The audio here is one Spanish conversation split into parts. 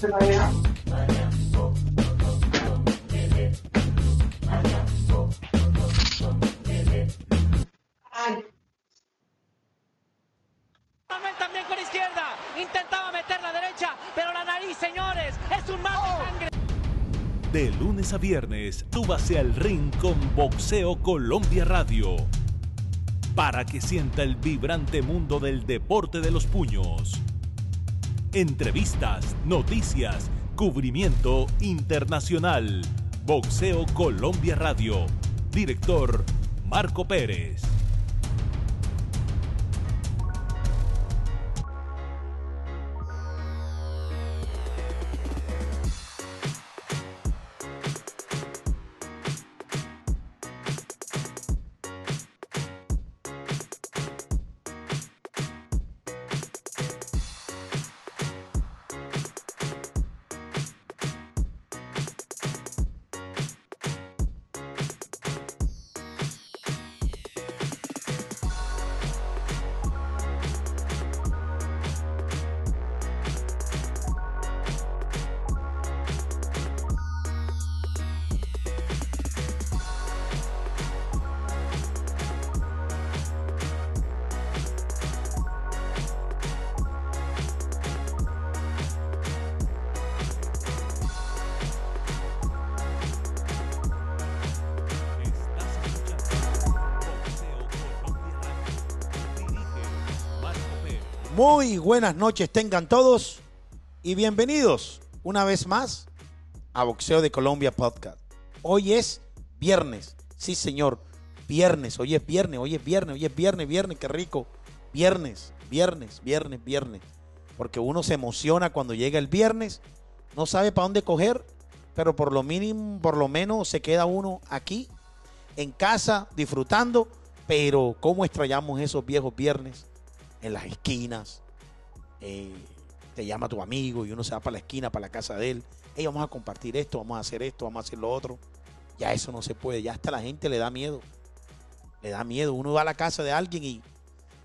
También a viernes, súbase al ring con Boxeo Colombia Radio. Para que sienta el vibrante mundo del deporte de los puños. Entrevistas, noticias, cubrimiento internacional. Boxeo Colombia Radio. Director Marco Pérez. Muy buenas noches tengan todos y bienvenidos una vez más a Boxeo de Colombia Podcast. Hoy es viernes, sí señor, viernes, hoy es viernes, hoy es viernes, hoy es viernes, viernes, qué rico, viernes, viernes, viernes, viernes, porque uno se emociona cuando llega el viernes, no sabe para dónde coger, pero por lo mínimo, por lo menos se queda uno aquí en casa disfrutando, pero cómo extrañamos esos viejos viernes en las esquinas. Eh, te llama tu amigo y uno se va para la esquina, para la casa de él. Hey, vamos a compartir esto, vamos a hacer esto, vamos a hacer lo otro. Ya eso no se puede, ya hasta la gente le da miedo. Le da miedo. Uno va a la casa de alguien y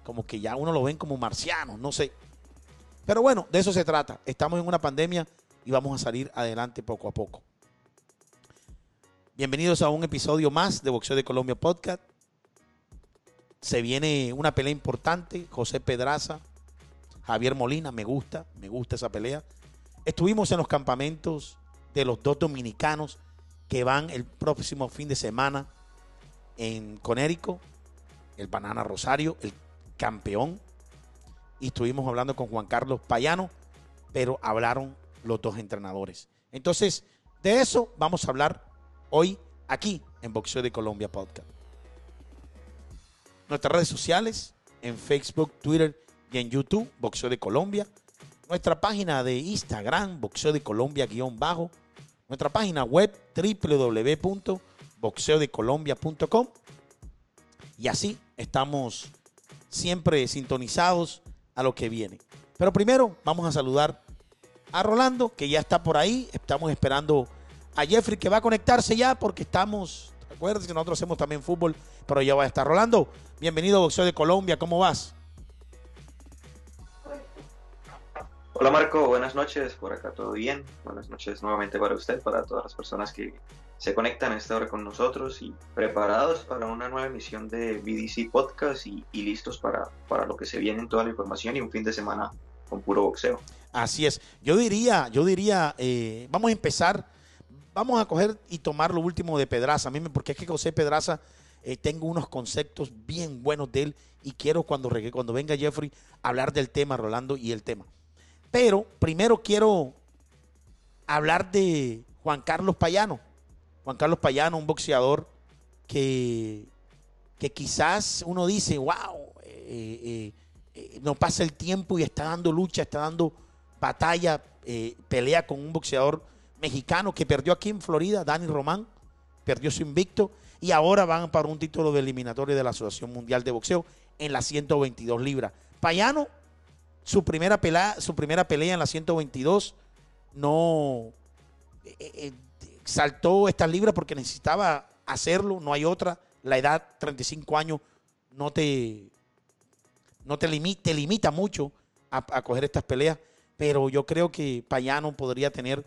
como que ya uno lo ven como marcianos, no sé. Pero bueno, de eso se trata. Estamos en una pandemia y vamos a salir adelante poco a poco. Bienvenidos a un episodio más de Boxeo de Colombia Podcast. Se viene una pelea importante. José Pedraza, Javier Molina, me gusta, me gusta esa pelea. Estuvimos en los campamentos de los dos dominicanos que van el próximo fin de semana en Conérico, el Banana Rosario, el campeón. Y estuvimos hablando con Juan Carlos Payano, pero hablaron los dos entrenadores. Entonces, de eso vamos a hablar hoy aquí en Boxeo de Colombia Podcast. Nuestras redes sociales, en Facebook, Twitter y en YouTube, Boxeo de Colombia. Nuestra página de Instagram, Boxeo de Colombia-bajo. Nuestra página web, www.boxeodecolombia.com. Y así estamos siempre sintonizados a lo que viene. Pero primero vamos a saludar a Rolando, que ya está por ahí. Estamos esperando a Jeffrey, que va a conectarse ya porque estamos, recuerden que nosotros hacemos también fútbol, pero ya va a estar Rolando. Bienvenido Boxeo de Colombia, ¿cómo vas? Hola Marco, buenas noches, por acá todo bien. Buenas noches nuevamente para usted, para todas las personas que se conectan a esta hora con nosotros y preparados para una nueva emisión de BDC Podcast y, listos para, para lo que se viene en toda la información y un fin de semana con puro boxeo. Así es. Yo diría, yo diría, eh, vamos a empezar, vamos a coger y tomar lo último de Pedraza. A mí, porque es que José Pedraza, eh, tengo unos conceptos bien buenos de él y quiero cuando, cuando venga Jeffrey hablar del tema, Rolando, y el tema. Pero primero quiero hablar de Juan Carlos Payano. Juan Carlos Payano, un boxeador que, que quizás uno dice, wow, eh, eh, eh, no pasa el tiempo y está dando lucha, está dando batalla, pelea con un boxeador mexicano que perdió aquí en Florida, Dani Román, perdió su invicto y ahora van para un título de eliminatorio de la Asociación Mundial de Boxeo en las 122 libras. Payano, su primera pelea, su primera pelea en las 122, no eh, eh, saltó estas libras porque necesitaba hacerlo, no hay otra, la edad, 35 años, no te, no te, limita, te limita mucho a, coger estas peleas, pero yo creo que Payano podría tener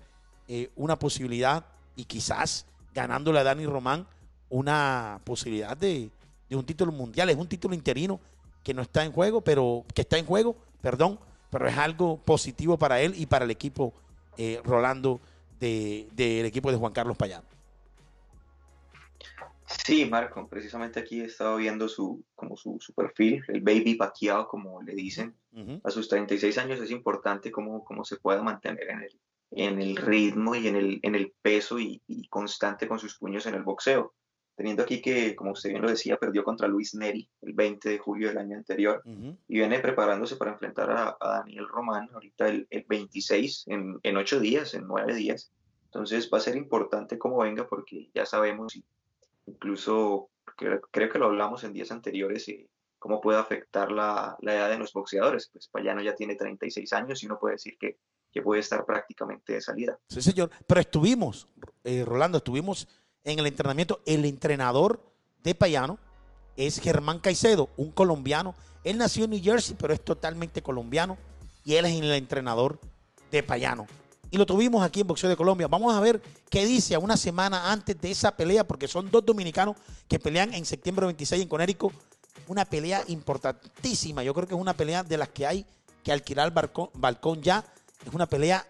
eh, una posibilidad y quizás ganándole a Dani Román una posibilidad de, de un título mundial. Es un título interino que no está en juego, pero que está en juego, perdón, pero es algo positivo para él y para el equipo eh, Rolando del de, equipo de Juan Carlos Payano. Sí, Marco, precisamente aquí he estado viendo su, como su, su perfil, el baby paqueado, como le dicen. Uh -huh. A sus 36 años es importante cómo, cómo se pueda mantener en el, en el ritmo y en el, en el peso y, y, constante con sus puños en el boxeo. Teniendo aquí que, como usted bien lo decía, perdió contra Luis Neri el 20 de julio del año anterior uh -huh. y viene preparándose para enfrentar a, a Daniel Román ahorita el, el 26, en, en 8 días, en 9 días. Entonces va a ser importante cómo venga porque ya sabemos, incluso creo, creo que lo hablamos en días anteriores, eh, cómo puede afectar la, la, edad de los boxeadores. Pues Payano ya tiene 36 años y uno puede decir que, que puede estar prácticamente de salida. Sí, señor. Pero estuvimos, eh, Rolando, estuvimos en el entrenamiento. El entrenador de Payano es Germán Caicedo, un colombiano. Él nació en New Jersey, pero es totalmente colombiano. Y él es el entrenador de Payano. Y lo tuvimos aquí en Boxeo de Colombia. Vamos a ver qué dice a una semana antes de esa pelea, porque son dos dominicanos que pelean en septiembre 26 en Conérico. Una pelea importantísima. Yo creo que es una pelea de las que hay que alquilar balcón, balcón ya. Es una pelea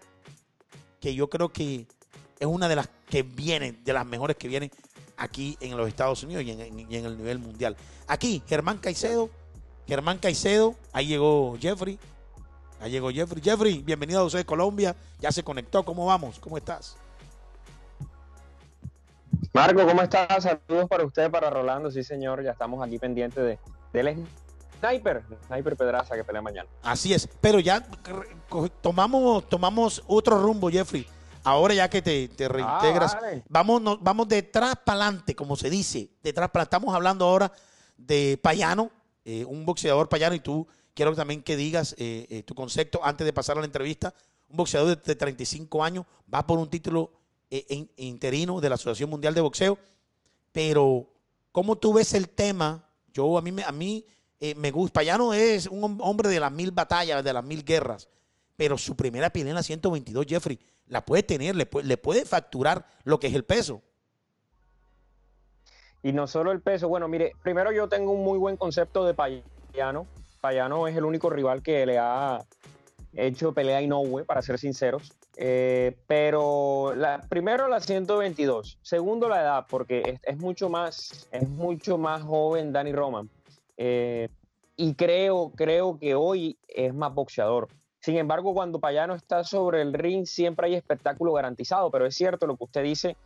que yo creo que es una de las que vienen, de las mejores que vienen aquí en los Estados Unidos y en, en, y en el nivel mundial. Aquí, Germán Caicedo. Germán Caicedo, ahí llegó Jeffrey, Ahí llegó Jeffrey. Jeffrey, bienvenido a usted de Colombia. Ya se conectó. ¿Cómo vamos? ¿Cómo estás? Marco, ¿cómo estás? Saludos para usted, para Rolando. Sí, señor. Ya estamos aquí pendientes de, del Sniper, Sniper Pedraza que pelea mañana. Así es. Pero ya tomamos, tomamos otro rumbo, Jeffrey. Ahora ya que te, te reintegras, ah, vale. vamos, no, vamos detrás para adelante, como se dice. Detrás para Estamos hablando ahora de Payano, eh, un boxeador payano, y tú quiero también que digas eh, eh, tu concepto antes de pasar a la entrevista. Un boxeador de, de 35 años va por un título in, interino de la Asociación Mundial de Boxeo, pero ¿cómo tú ves el tema? Yo a mí, a mí eh, me gusta. Payano es un hombre de las mil batallas, de las mil guerras, pero su primera pelea en la 122, Jeffrey, la puede tener, le puede, le puede facturar lo que es el peso. Y no solo el peso, bueno, mire, primero yo tengo un muy buen concepto de Payano, Payano es el único rival que le ha hecho pelea Inoue, para ser sinceros. Eh, pero la, primero la 122, segundo la edad, porque es, es, mucho más, es mucho más joven Danny Roman. Eh, y creo, creo que hoy es más boxeador. Sin embargo, cuando Payano está sobre el ring, siempre hay espectáculo garantizado, pero es cierto lo que usted dice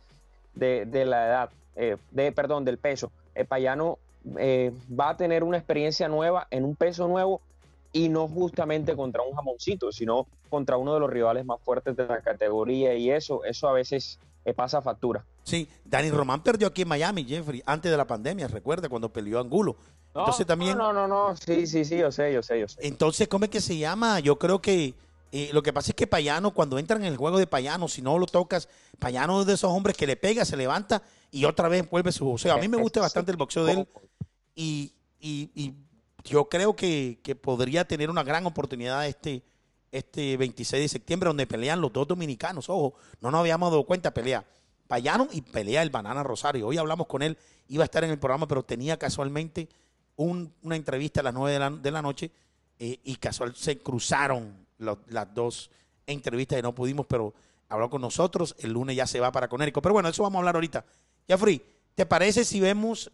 de, la edad, eh, de, perdón, del peso. Payano eh, va a tener una experiencia nueva en un peso nuevo y no justamente contra un jamoncito, sino contra uno de los rivales más fuertes de la categoría y eso, eso a veces eh, pasa factura. Sí, Dani Román perdió aquí en Miami, Jeffrey, antes de la pandemia, recuerda cuando peleó Angulo. No, Entonces también. No, no, no, sí, sí, sí, yo sé, yo sé, yo sé. Entonces, ¿cómo es que se llama? Yo creo que eh, lo que pasa es que Payano, cuando entra en el juego de Payano, si no lo tocas, Payano es de esos hombres que le pega, se levanta y otra vez vuelve su boxeo. A mí me gusta bastante el boxeo de él y, y, y yo creo que, que, podría tener una gran oportunidad este, este 26 de septiembre, donde pelean los dos dominicanos. Ojo, no nos habíamos dado cuenta, pelea Payano y pelea el Banana Rosario. Hoy hablamos con él, iba a estar en el programa, pero tenía casualmente un, una entrevista a las 9 de la, noche eh, y casual se cruzaron las dos entrevistas y no pudimos, pero habló con nosotros. El lunes ya se va para Conérico. Pero bueno, eso vamos a hablar ahorita. Jeffrey, ¿te parece si vemos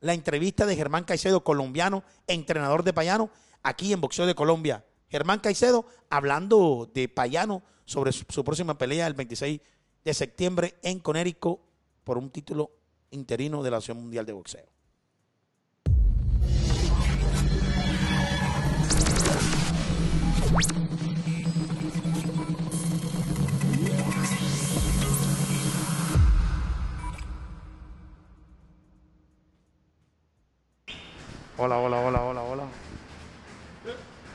la entrevista de Germán Caicedo, colombiano, entrenador de Payano, aquí en Boxeo de Colombia. Germán Caicedo hablando de Payano sobre su, su próxima pelea el 26 de septiembre en Conérico por un título interino de la Asociación Mundial de Boxeo. Hola, hola, hola, hola, hola.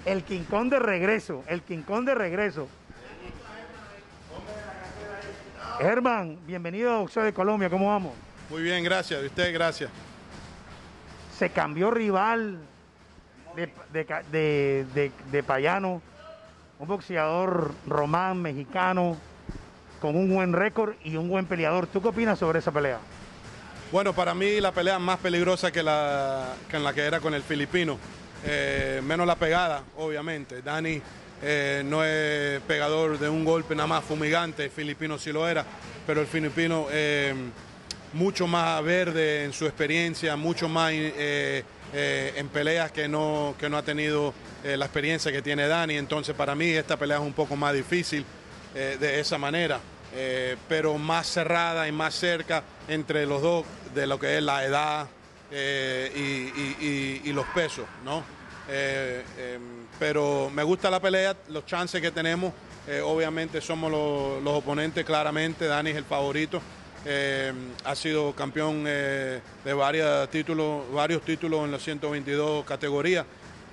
El Quincón de regreso, el Quincón de regreso. Germán, bienvenido a Boxeo de Colombia, ¿cómo vamos? Muy bien, gracias. ¿Y usted, gracias? se cambió rival de, de, de, de, de Payano, un boxeador román, mexicano, con un buen récord y un buen peleador. ¿Tú qué opinas sobre esa pelea? Bueno, para mí la pelea más peligrosa que la que, era con el filipino. Eh, menos la pegada, obviamente. Dani eh, no es pegador de un golpe nada más fumigante, el filipino sí lo era, pero el filipino eh, mucho más verde en su experiencia, mucho más en peleas que no, que no ha tenido la experiencia que tiene Dani. Entonces para mí esta pelea es un poco más difícil de esa manera, eh, pero más cerrada y más cerca entre los dos de lo que es la edad eh, y, los pesos, ¿no? Eh, eh, pero me gusta la pelea, los chances que tenemos. obviamente somos los, oponentes, claramente. Dani es el favorito. Eh, ha sido campeón de varios títulos, varios títulos en las 122 categorías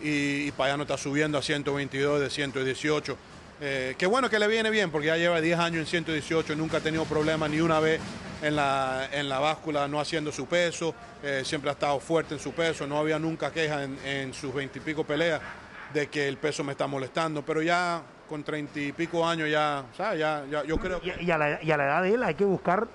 y, y Payano está subiendo a 122 de 118. Eh, qué bueno que le viene bien porque ya lleva 10 años en 118 y nunca ha tenido problemas ni una vez en la, en la báscula no haciendo su peso, eh, siempre ha estado fuerte en su peso, no había nunca queja en, en sus 20 y pico peleas de que el peso me está molestando, pero ya con 30 y pico años ya, ¿sabes? ya, ya yo creo que... Y a la, y a la edad de él hay que buscar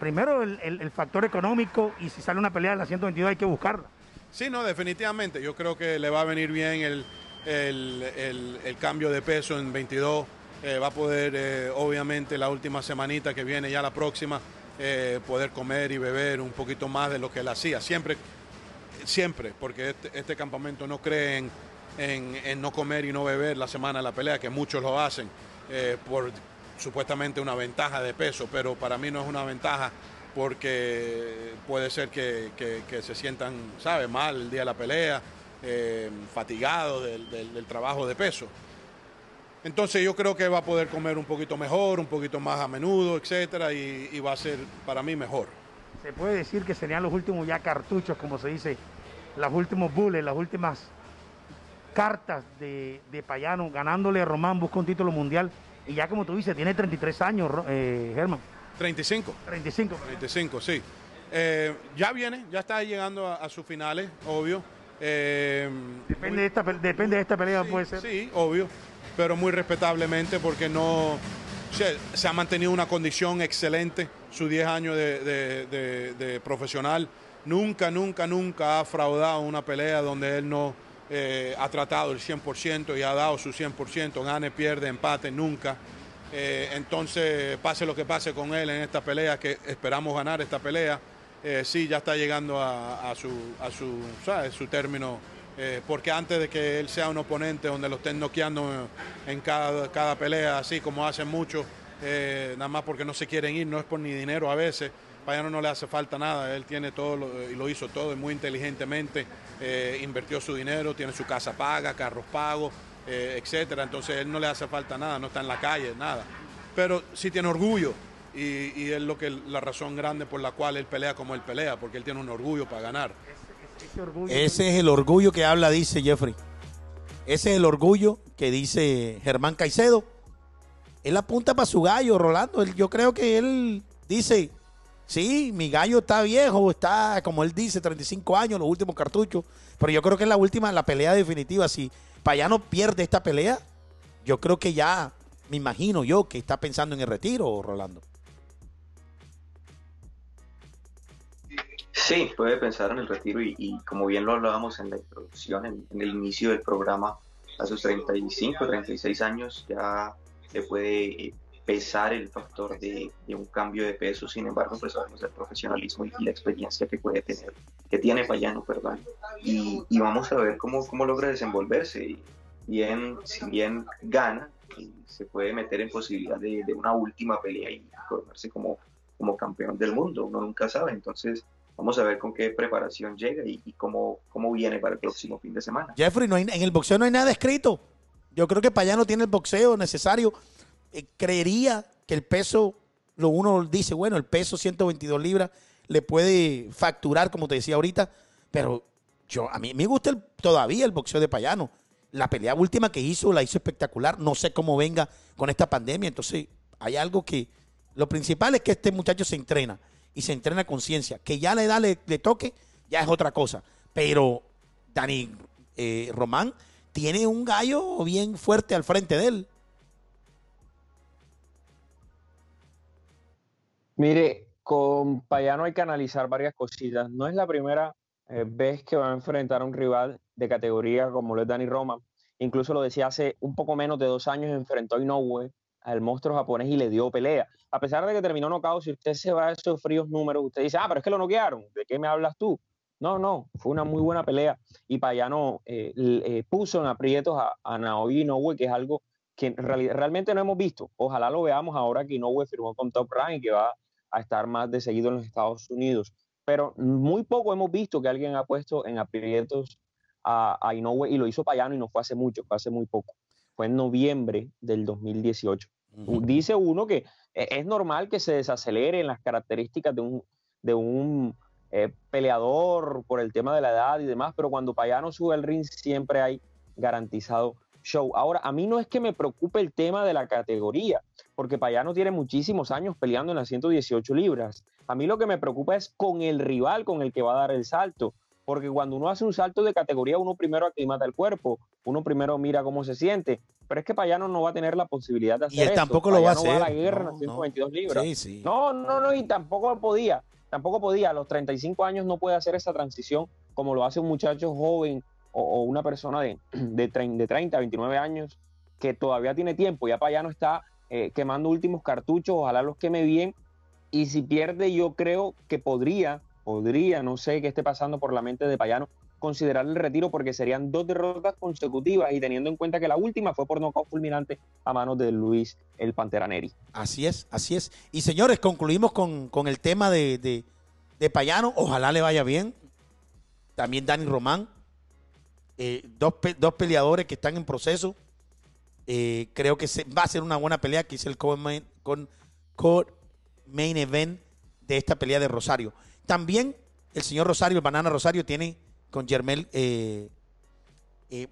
primero el, el- el factor económico y si sale una pelea en la 122 hay que buscarla. Sí, no, definitivamente. Yo creo que le va a venir bien el, el- el- cambio de peso en 22. Eh, va a poder, eh, obviamente, la última semanita que viene, ya la próxima, eh, poder comer y beber un poquito más de lo que él hacía. Siempre, siempre, porque este, este campamento no cree en, en- en no comer y no beber la semana de la pelea, que muchos lo hacen por supuestamente una ventaja de peso, pero para mí no es una ventaja porque puede ser que, que- que se sientan, ¿sabes?, mal el día de la pelea, eh, fatigados del, del- del trabajo de peso. Entonces yo creo que va a poder comer un poquito mejor, un poquito más a menudo, etcétera, y, y va a ser para mí mejor. Se puede decir que serían los últimos ya cartuchos, como se dice, los últimos bullets, las últimas cartas de, de Payano, ganándole a Román, busca un título mundial. Y ya como tú dices, tiene 33 años, eh, Germán. 35. 35. 35, sí. Eh, ya viene, ya está llegando a, a sus finales, obvio. Eh, Depende de esta, pe- depende de esta pelea, sí, puede ser. Sí, obvio, pero muy respetablemente porque no se, se ha mantenido una condición excelente, sus 10 años de, de- de- de profesional. Nunca, nunca, nunca ha fraudado una pelea donde él no eh, ha tratado el 100% y ha dado su 100%, gane, pierde, empate, nunca. Eh, entonces, pase lo que pase con él en esta pelea, que esperamos ganar esta pelea, eh, sí, ya está llegando a, su, término, eh, porque antes de que él sea un oponente donde lo estén noqueando en cada, pelea, así como hacen muchos, eh, nada más porque no se quieren ir, no es por ni dinero a veces, Payano no le hace falta nada, él tiene todo lo- y lo hizo todo y muy inteligentemente, invirtió su dinero, tiene su casa paga, carros pagos, etcétera, entonces él no le hace falta nada, no está en la calle, nada, pero sí tiene orgullo y, y es lo que la razón grande por la cual él pelea como él pelea, porque él tiene un orgullo para ganar. Ese orgullo. Ese es el orgullo que habla, dice Jeffrey. Ese es el orgullo que dice Germán Caicedo. Él apunta para su gallo, Rolando. Él- yo creo que él dice, sí, mi gallo está viejo, está, como él dice, 35 años, los últimos cartuchos. Pero yo creo que es la última, la pelea definitiva. Si Payano pierde esta pelea, yo creo que ya, me imagino yo, que está pensando en el retiro, Rolando. Sí, puede pensar en el retiro y, y como bien lo hablábamos en la introducción, en, en el inicio del programa, a sus 35, 36 años ya le puede eh, pesar el factor de, de un cambio de peso, sin embargo, pues sabemos del profesionalismo y la experiencia que puede tener, que tiene Payano, perdón, y, y vamos a ver cómo, cómo logra desenvolverse. Y Bien, si bien gana, se puede meter en posibilidad de, de una última pelea y coronarse como, como campeón del mundo, uno nunca sabe, entonces Vamos a ver con qué preparación llega y, cómo, cómo viene para el próximo fin de semana. Jeffrey, no hay, en el boxeo no hay nada escrito. Yo creo que Payano tiene el boxeo necesario. Eh, creería que el peso, lo uno dice, bueno, el peso 122 libras le puede facturar, como te decía ahorita, pero yo a mí me gusta el- todavía el boxeo de Payano. La pelea última que hizo la hizo espectacular. No sé cómo venga con esta pandemia. Entonces, hay algo que. Lo principal es que este muchacho se entrena y se entrena con ciencia. Que ya la edad le, toque, ya es otra cosa. pero Dani eh, Román tiene un gallo bien fuerte al frente de él. Mire, con Payano hay que analizar varias cositas. No es la primera eh, vez que va a enfrentar a un rival de categoría como lo es Dani Roma. Incluso lo decía hace un poco menos de dos años, enfrentó a Inoue, al monstruo japonés, y le dio pelea. A pesar de que terminó nocao, si usted se va a esos fríos números, usted dice, ah, pero es que lo noquearon. ¿De qué me hablas tú? No, no, fue una muy buena pelea. Y Payano eh, eh, puso en aprietos a, a Naoya Inoue, que es algo que realmente no hemos visto. Ojalá lo veamos ahora que Inoue firmó con Top Rank y que va a estar más de seguido en los Estados Unidos. Pero muy poco hemos visto que alguien ha puesto en aprietos a, a Inoue y lo hizo Payano y no fue hace mucho, fue hace muy poco. Fue en noviembre del 2018. Dice uno que e, es normal que se desaceleren las características de un, de un eh, peleador por el tema de la edad y demás, pero cuando Payano sube al ring siempre hay garantizado show. Ahora, a mí no es que me preocupe el tema de la categoría, porque Payano tiene muchísimos años peleando en las 118 libras. A mí lo que me preocupa es con el rival con el que va a dar el salto, porque cuando uno hace un salto de categoría, uno primero aclimata el cuerpo, uno primero mira cómo se siente, pero es que Payano no va a tener la posibilidad de hacer Y él tampoco lo va a hacer. Va a la guerra en las 122 libras. No, no, no, y tampoco podía, tampoco podía. A los 35 años no puede hacer esa transición como lo hace un muchacho joven o, una persona de, de, 30, 29 años que todavía tiene tiempo, ya Payano está eh, quemando últimos cartuchos, ojalá los queme bien, y si pierde yo creo que podría, podría, no sé qué esté pasando por la mente de Payano, considerar el retiro porque serían dos derrotas consecutivas y teniendo en cuenta que la última fue por nocaut fulminante a manos de Luis el Pantera Neri. Así es, así es. Y señores, concluimos con, el tema de, de Payano, ojalá le vaya bien. También Dani Román, eh, dos, dos, peleadores que están en proceso. Eh, creo que se, va a ser una buena pelea, que es el main, con, main event de esta pelea de Rosario. También el señor Rosario, el Banana Rosario, tiene con Germel eh,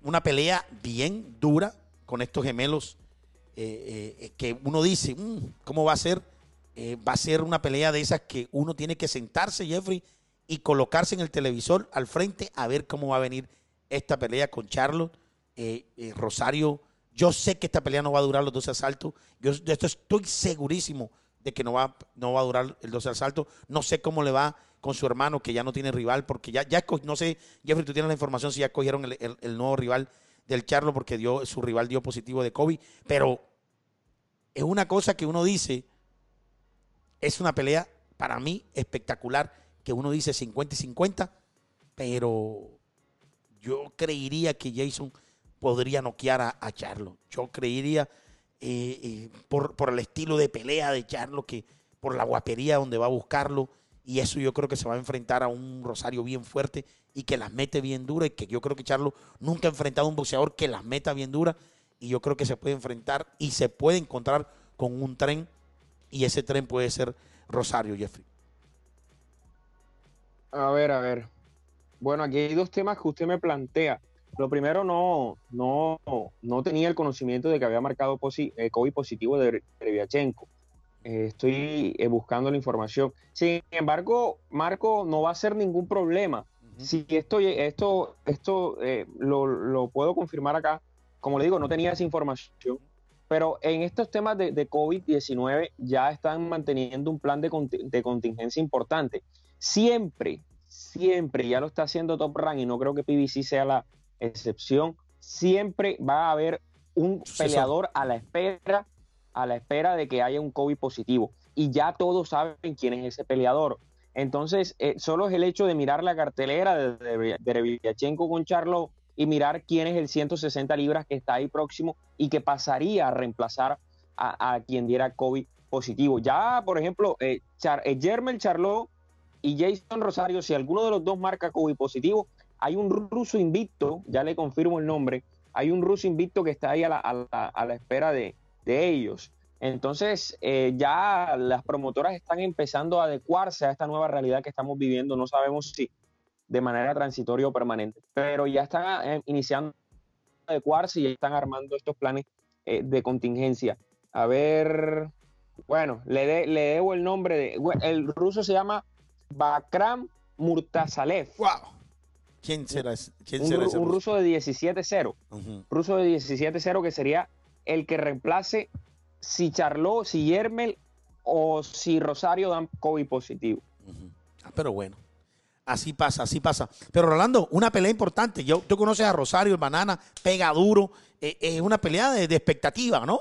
una pelea bien dura con estos gemelos que uno dice, mm, ¿cómo va a ser? va a ser una pelea de esas que uno tiene que sentarse, Jeffrey, y colocarse en el televisor al frente a ver cómo va a venir esta pelea con Charlotte. Eh, eh, Rosario, yo sé que esta pelea no va a durar los 12 asaltos. Yo esto estoy segurísimo de que no va, no va a durar el 12 asaltos. No sé cómo le va con su hermano, que ya no tiene rival, porque ya, ya no sé, Jeffrey, tú tienes la información si ya cogieron el, nuevo rival del Charlo, porque dio, su rival dio positivo de COVID, pero es una cosa que uno dice, es una pelea para mí espectacular, que uno dice 50 y 50, pero yo creería que Jason podría noquear a, Charlo. Yo creería eh, eh, por, el estilo de pelea de Charlo, que por la guapería donde va a buscarlo. Y eso yo creo que se va a enfrentar a un Rosario bien fuerte y que las mete bien dura. Y que yo creo que Charlo nunca ha enfrentado a un boxeador que las meta bien dura. Y yo creo que se puede enfrentar y se puede encontrar con un tren. Y ese tren puede ser Rosario, Jeffrey. A ver, a ver. Bueno, aquí hay dos temas que usted me plantea. Lo primero, no, no, no tenía el conocimiento de que había marcado eh, COVID positivo de Reviachenko. Eh, estoy eh, buscando la información. Sin embargo, Marco, no va a ser ningún problema. Si esto, esto, esto lo, lo, puedo confirmar acá, como le digo, no tenía esa información, pero en estos temas de, de COVID-19 ya están manteniendo un plan de, de contingencia importante. Siempre, siempre, ya lo está haciendo Top Rank y no creo que PBC sea la excepción, siempre va a haber un peleador a la espera, a la espera de que haya un COVID positivo. Y ya todos saben quién es ese peleador. Entonces, eh, solo es el hecho de mirar la cartelera de, de, con Charlo y mirar quién es el 160 libras que está ahí próximo y que pasaría a reemplazar a, quien diera COVID positivo. Ya, por ejemplo, eh, Char, eh, Germel Charlo y Jason Rosario, si alguno de los dos marca COVID positivo, hay un ruso invicto, ya le confirmo el nombre, hay un ruso invicto que está ahí a la, espera de, ellos. Entonces, eh, ya las promotoras están empezando a adecuarse a esta nueva realidad que estamos viviendo. No sabemos si de manera transitoria o permanente, pero ya están eh, iniciando a adecuarse y ya están armando estos planes eh, de contingencia. A ver, bueno, le, debo el nombre de. el ruso se llama Bakram Murtazalev. ¡Wow! ¿Quién será? ¿Quién un, será ese un ruso? ruso de 17-0. Ujú. Ruso de 17-0 que sería el que reemplace si Charlot, si Yermel o si Rosario dan COVID positivo. Ah, pero bueno. Así pasa, así pasa. Pero Rolando, una pelea importante. Yo, tú conoces a Rosario, el banana, pega duro. Eh, Es una pelea de, de expectativa, ¿no?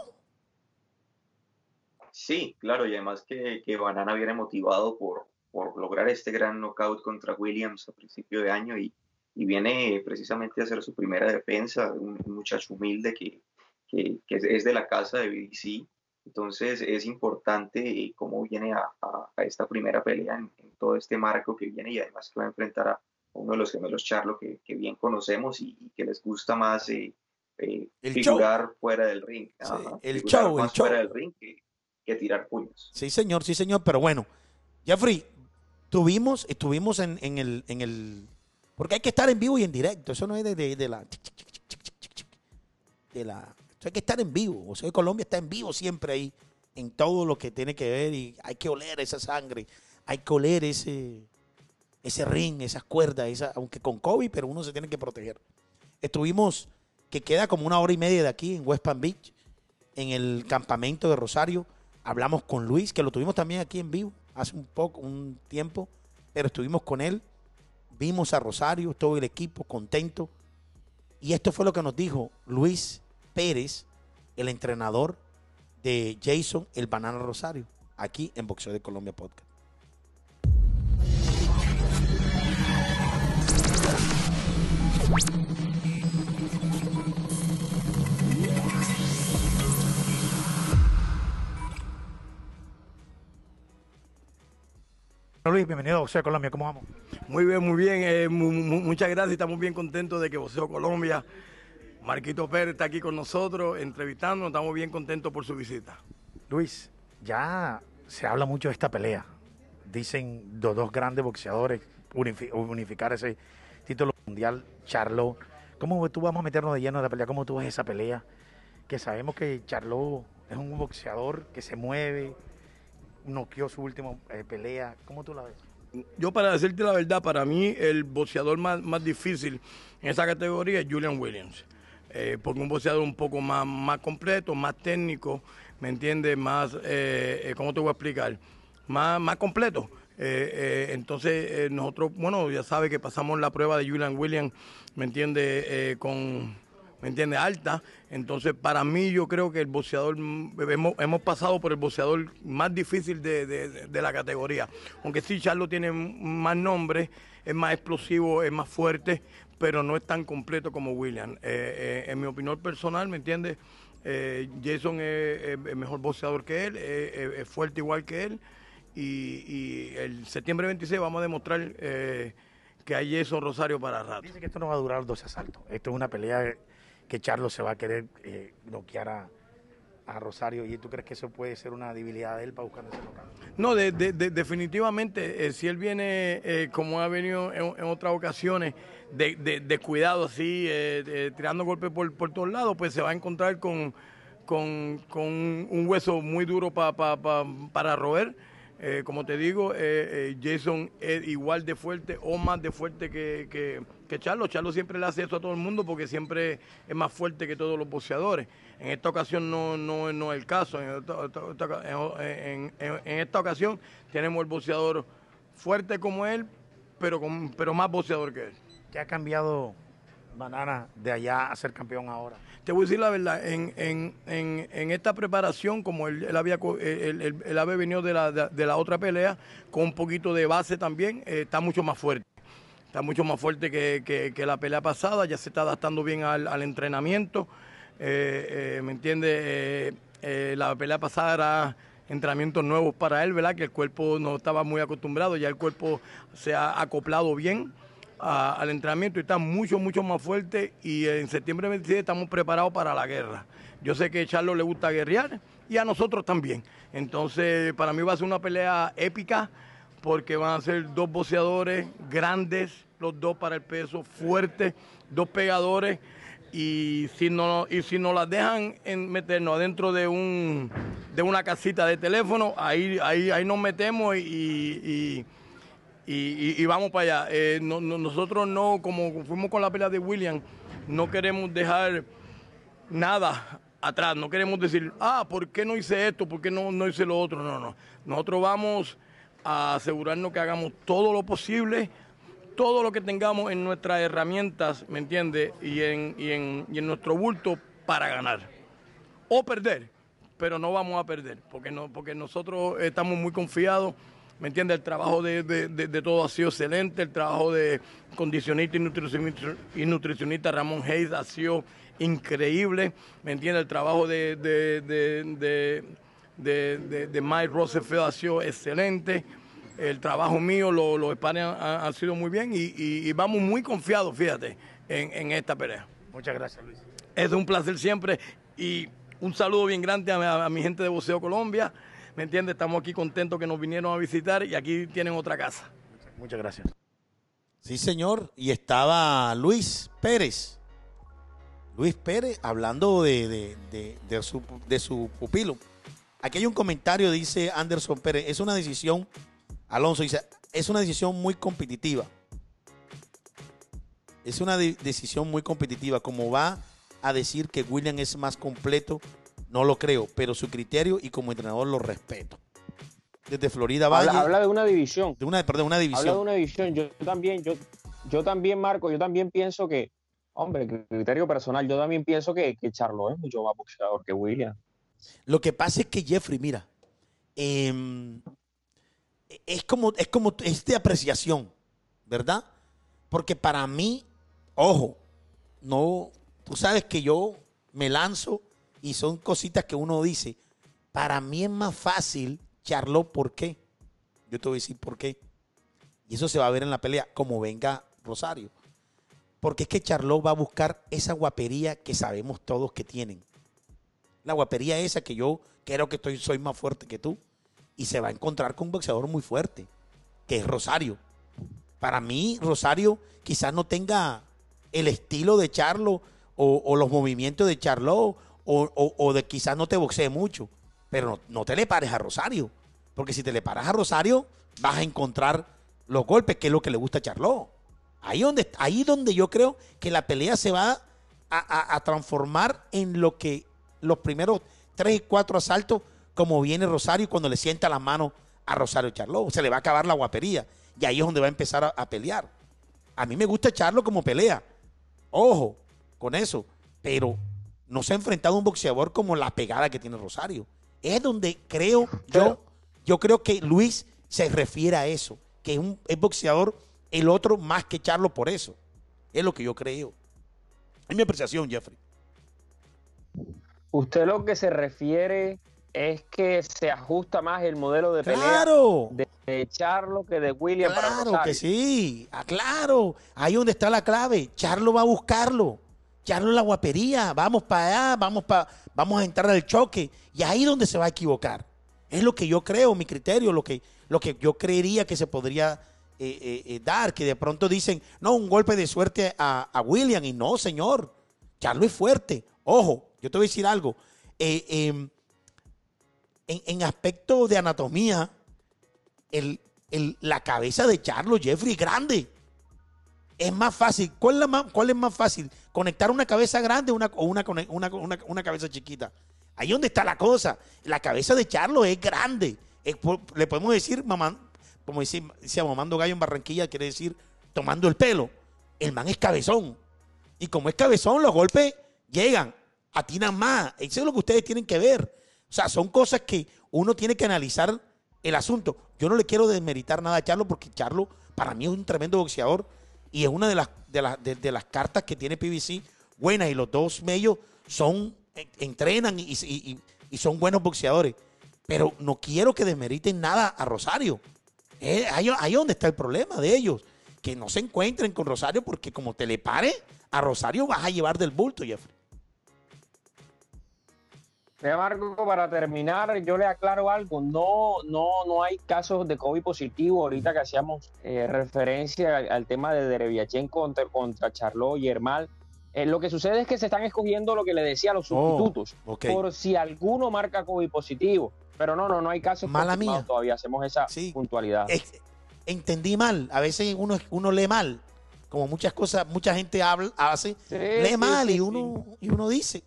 Sí, claro, y además que, que Banana viene motivado por, por lograr este gran knockout contra Williams a principio de año y, y viene precisamente a hacer su primera defensa, un, un muchacho humilde que, que, que es- de la casa de BDC. Entonces es importante eh, cómo viene a, a- a esta primera pelea en, en todo este marco que viene y además que va a enfrentar a uno de los gemelos Charlo que, que bien conocemos y, y que les gusta más eh, eh, El figurar fuera del ring. Sí, Ajá, el show, el más show. fuera del ring que, que tirar puños. Sí, señor, sí, señor. Pero bueno, Jeffrey, tuvimos, estuvimos en, en el, en el. Porque hay que estar en vivo y en directo. Eso no es de, la. De la. Hay que estar en vivo. O sea, Colombia está en vivo siempre ahí. En todo lo que tiene que ver. Y hay que oler esa sangre. Hay que oler ese. Ese ring, esas cuerdas, esa, aunque con COVID, pero uno se tiene que proteger. Estuvimos, que queda como una hora y media de aquí en West Palm Beach, en el campamento de Rosario. Hablamos con Luis, que lo tuvimos también aquí en vivo hace un poco, un tiempo, pero estuvimos con él. Vimos a Rosario, todo el equipo contento. Y esto fue lo que nos dijo Luis Pérez, el entrenador de Jason el Banana Rosario, aquí en Boxeo de Colombia Podcast. Luis, bienvenido a Boxeo Colombia, ¿cómo vamos? Muy bien, muy bien. eh, mu- mu- muchas gracias. Estamos bien contentos de que Boxeo Colombia, Marquito Pérez está aquí con nosotros entrevistándonos. Estamos bien contentos por su visita. Luis, ya se habla mucho de esta pelea. Dicen los dos grandes boxeadores unifi- unificar ese título mundial, Charlo. ¿Cómo tú vamos a meternos de lleno en la pelea? ¿Cómo tú ves esa pelea? Que sabemos que Charlo es un boxeador que se mueve, noqueó su última eh, pelea. ¿Cómo tú la ves? Yo, para decirte la verdad, para mí el boxeador más, más difícil en esa categoría es Julian Williams. Eh, porque un boxeador un poco más, más completo, más técnico, ¿me entiendes? Más, eh, eh, ¿cómo te voy a explicar? Más, más completo. Entonces, eh, nosotros, bueno, ya sabes que pasamos la prueba de Julian Williams, ¿me entiendes? Eh, con, ¿me entiendes? Alta. Entonces, para mí, yo creo que el boxeador, hemos, hemos pasado por el boxeador más difícil de, de- la categoría. Aunque sí, Charlo tiene más nombre, es más explosivo, es más fuerte, pero no es tan completo como William. Eh, eh, en mi opinión personal, ¿me entiendes? Eh, Jason es, es- mejor boxeador que él, es, fuerte igual que él. Y, y el septiembre 26 vamos a demostrar que hay Jason Rosario para rato. Dice que esto no va a durar dos asaltos. Esto es una pelea que Charlo se va a querer eh, noquear a, a Rosario. ¿Y tú crees que eso puede ser una debilidad de él para buscar ese knockout? No, de- de- de- definitivamente, eh, si él viene eh, como ha venido en, otras ocasiones, de, de- de cuidado así, eh, tirando golpes por, por todos lados, pues se va a encontrar con, con, con un hueso muy duro pa- pa- pa- para roer. Eh, como te digo, eh, eh, Jason es igual de fuerte o más de fuerte que, que, que Charlo. Charlo siempre le hace eso a todo el mundo porque siempre es más fuerte que todos los boxeadores. En esta ocasión no, no, no es el caso. En esta, en esta ocasión tenemos el boxeador fuerte como él, pero, con, pero más boxeador que él. ¿Qué ha cambiado Banana de allá a ser campeón ahora? Te voy a decir la verdad, en, en, en, en esta preparación, como él, había, él, él- él había venido de la, de, la otra pelea, con un poquito de base también, eh, está mucho más fuerte. Está mucho más fuerte que, que- la pelea pasada, ya se está adaptando bien al, entrenamiento. Eh, eh, ¿Me entiendes? La pelea pasada era entrenamientos nuevos para él, ¿verdad? Que el cuerpo no estaba muy acostumbrado, ya el cuerpo se ha acoplado bien al entrenamiento y está mucho, mucho más fuerte y en septiembre 26 estamos preparados para la guerra. Yo sé que a Charlo le gusta guerrear y a nosotros también. Entonces, para mí va a ser una pelea épica porque van a ser dos boxeadores grandes, los dos para el peso, fuertes, dos pegadores y si no y si nos las dejan en meternos adentro de un de una casita de teléfono, ahí ahí ahí nos metemos y- y, vamos para allá. Eh, no- no- nosotros no, como fuimos con la pelea de William, no queremos dejar nada atrás. No queremos decir, ah, ¿por qué no hice esto? ¿Por qué no, no hice lo otro? No, no. Nosotros vamos a asegurarnos que hagamos todo lo posible, todo lo que tengamos en nuestras herramientas, ¿me entiendes? Y en, y, en, y en nuestro bulto para ganar. O perder, pero no vamos a perder, porque, no, porque nosotros estamos muy confiados. ¿Me entiendes? El trabajo de, de, de- de todo ha sido excelente. El trabajo de condicionista y nutricionista, y nutricionista Ramón Hayes ha sido increíble. ¿Me entiendes? El trabajo de, de, de, de, de- de- de Mike Roosevelt ha sido excelente. El trabajo mío, lo- los sparring han, han sido muy bien y, y- y vamos muy confiados, fíjate, en, en esta pelea. Muchas gracias, Luis. Es un placer siempre y un saludo bien grande a, a- a mi gente de Boxeo Colombia. ¿Me entiendes? Estamos aquí contentos que nos vinieron a visitar y aquí tienen otra casa. Muchas gracias. Sí, señor. Y estaba Luis Pérez. Luis Pérez hablando de, de- de- de su, de su pupilo. Aquí hay un comentario, dice Anderson Pérez. Es una decisión, Alonso dice, es una decisión muy competitiva. Es una de- decisión muy competitiva. Como va a decir que William es más completo, no lo creo, pero su criterio y como entrenador lo respeto. Desde Florida Valle, Habla, habla de una división. de una, perdón, una división. Habla de una división. Yo también, yo, yo también, Marco, yo también pienso que, hombre, criterio personal, yo también pienso que, que Charlo es mucho más boxeador que William. Lo que pasa es que Jeffrey, mira, em, es como es como es de apreciación, ¿verdad? Porque para mí, ojo, no, tú sabes que yo me lanzo y son cositas que uno dice. Para mí es más fácil, Charlo, ¿por qué? Yo te voy a decir por qué. Y eso se va a ver en la pelea, como venga Rosario. Porque es que Charlo va a buscar esa guapería que sabemos todos que tienen la guapería esa que yo creo que estoy, soy más fuerte que tú. Y se va a encontrar con un boxeador muy fuerte, que es Rosario. Para mí, Rosario quizás no tenga el estilo de Charlo o, o los movimientos de Charlo o, o- de quizás no te boxee mucho. Pero no, no te le pares a Rosario. Porque si te le paras a Rosario, vas a encontrar los golpes, que es lo que le gusta a Charlo. Ahí donde, ahí donde yo creo que la pelea se va a, transformar en lo que los primeros tres y cuatro asaltos, como viene Rosario cuando le sienta la mano a Rosario Charlo. Se le va a acabar la guapería. Y ahí es donde va a empezar a, a pelear. A mí me gusta Charlo como pelea. Ojo con eso. Pero no se ha enfrentado a un boxeador como la pegada que tiene Rosario. Es donde creo yo, yo creo que Luis se refiere a eso. Que es un es boxeador el otro más que Charlo por eso. Es lo que yo creo. Es mi apreciación, Jeffrey. Usted lo que se refiere es que se ajusta más el modelo de pelea Claro. de, de Charlo que de William Claro que sí, ah, claro. Ahí donde está la clave. Charlo va a buscarlo. Charlo la guapería. Vamos para allá, vamos para, vamos a entrar al choque. Y ahí donde se va a equivocar. Es lo que yo creo, mi criterio, lo que, lo que yo creería que se podría eh, eh, eh, dar. Que de pronto dicen, no, un golpe de suerte a, a William. Y no, señor. Charlo es fuerte. Ojo, yo te voy a decir algo. Em, en, en aspecto de anatomía, el, el- la cabeza de Charlo Jeffrey es grande. Es más fácil. ¿Cuál más, cuál es más fácil? ¿Conectar una cabeza grande o una, cone- una, una- una cabeza chiquita? Ahí donde está la cosa. La cabeza de Charlo es grande. Le podemos decir, mamá, como decir, decía mamando gallo en Barranquilla, quiere decir tomando el pelo. El man es cabezón. Y como es cabezón, los golpes llegan, atinan más. Eso es lo que ustedes tienen que ver. O sea, son cosas que uno tiene que analizar el asunto. Yo no le quiero desmeritar nada a Charlo porque Charlo para mí es un tremendo boxeador y es una de las, de las, de, las cartas que tiene PBC buenas y los dos medios son, en- entrenan y- y son buenos boxeadores. Pero no quiero que desmeriten nada a Rosario. Eh, ahí, ahí donde está el problema de ellos. Que no se encuentren con Rosario porque como te le pare, a Rosario vas a llevar del bulto, Jeffrey. Mira, Marco, para terminar, yo le aclaro algo. No, no, no hay casos de COVID positivo. Ahorita que hacíamos eh, referencia al, al tema de Dereviachen contra, contra Charlot y Hermal. eh, lo que sucede es que se están escogiendo lo que le decía a los Oh, sustitutos. Por si alguno marca COVID positivo. Pero no, no, no hay casos Mala mía. todavía. Hacemos esa Sí. puntualidad. Es- entendí mal. A veces uno, uno lee mal. Como muchas cosas, mucha gente habla, hace, Sí, lee sí, mal y uno, y uno dice,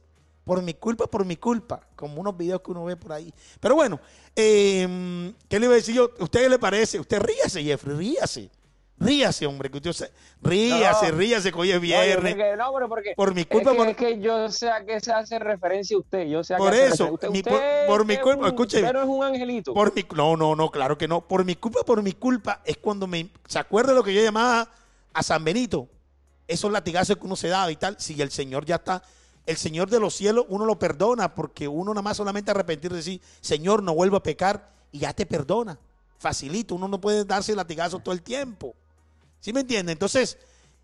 por mi culpa, por mi culpa. Como unos videos que uno ve por ahí. Pero bueno, eh, ¿qué le iba a decir yo? ¿A usted qué le parece? Usted ríase, Jeffrey, ríase. Ríase, hombre, que usted se- ríase, No. ríase, que hoy es viernes. no, pero porque Por mi es culpa, que, por- es que yo sé a qué se hace referencia usted. Yo sé a qué Por hace eso. Usted, mi- usted por- por mi es culpa, un- escúcheme. Usted no es un angelito. Por mi, no, no, no, claro que no. Por mi culpa, por mi culpa, es cuando me. ¿Se acuerda lo que yo llamaba a San Benito? Esos latigazos que uno se daba y tal. Si el Señor ya está. El Señor de los cielos, uno lo perdona porque uno nada más solamente arrepentir decir, Señor, no vuelvo a pecar y ya te perdona. Facilito, uno no puede darse latigazos todo el tiempo. ¿Sí me entiende? Entonces,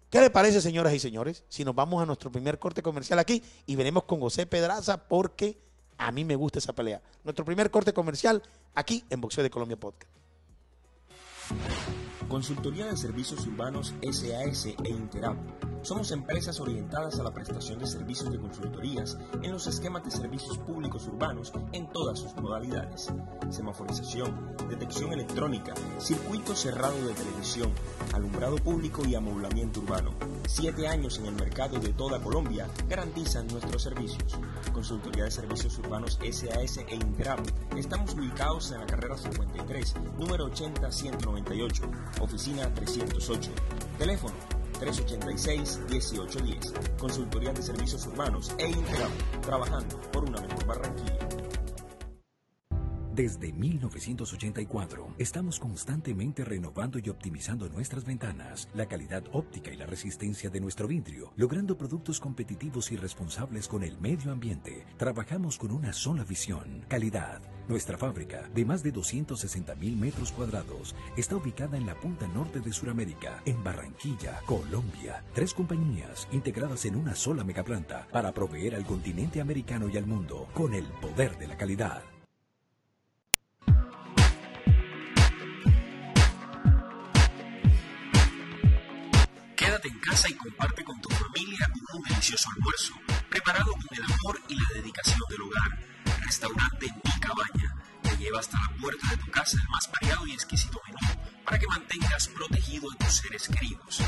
¿qué le parece, señoras y señores? Si nos vamos a nuestro primer corte comercial aquí y venimos con José Pedraza porque a mí me gusta esa pelea. Nuestro primer corte comercial aquí en Boxeo de Colombia Podcast. Consultoría de Servicios Urbanos SAS e Interap. Somos empresas orientadas a la prestación de servicios de consultorías en los esquemas de servicios públicos urbanos en todas sus modalidades. Semaforización, detección electrónica, circuito cerrado de televisión, alumbrado público y amoblamiento urbano. Siete años en el mercado de toda Colombia garantizan nuestros servicios. Consultoría de Servicios Urbanos SAS e Interap. Estamos ubicados en la carrera 53, número 80-198, oficina 308. Teléfono 386-1810. Consultoría de Servicios Urbanos e Interap. Trabajando por una mejor Barranquilla. Desde 1984, estamos constantemente renovando y optimizando nuestras ventanas, la calidad óptica y la resistencia de nuestro vidrio, logrando productos competitivos y responsables con el medio ambiente. Trabajamos con una sola visión, calidad. Nuestra fábrica, de más de 260 mil metros cuadrados, está ubicada en la punta norte de Sudamérica, en Barranquilla, Colombia. Tres compañías integradas en una sola megaplanta para proveer al continente americano y al mundo con el poder de la calidad. En casa y comparte con tu familia un delicioso almuerzo, preparado con el amor y la dedicación del hogar. Restaurante Mi Cabaña te lleva hasta la puerta de tu casa el más variado y exquisito menú para que mantengas protegido a tus seres queridos.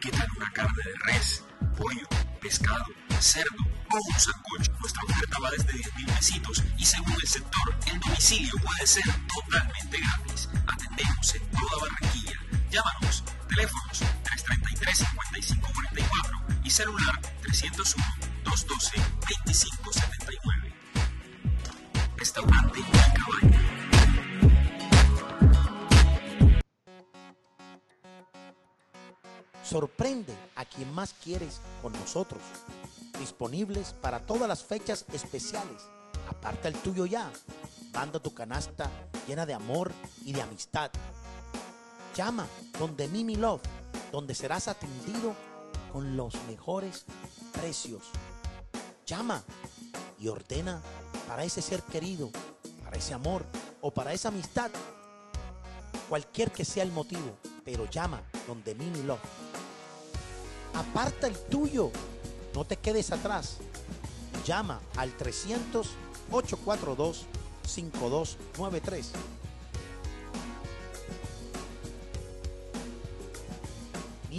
¿Qué tal una carne de res, pollo, pescado, cerdo o un sancocho? Nuestra oferta va desde 10 mil pesitos y según el sector, el domicilio puede ser totalmente gratis. Atendemos en toda Barranquilla. Llámanos, teléfonos 333-5544 y celular 301-212-2579. Restaurante Mi Cabaña. Sorprende a quien más quieres con nosotros. Disponibles para todas las fechas especiales. Aparta el tuyo ya. Manda tu canasta llena de amor y de amistad. Llama donde Mimi Love, donde serás atendido con los mejores precios. Llama y ordena para ese ser querido, para ese amor o para esa amistad. Cualquier que sea el motivo, pero llama donde Mimi Love. Aparta el tuyo. No te quedes atrás. Llama al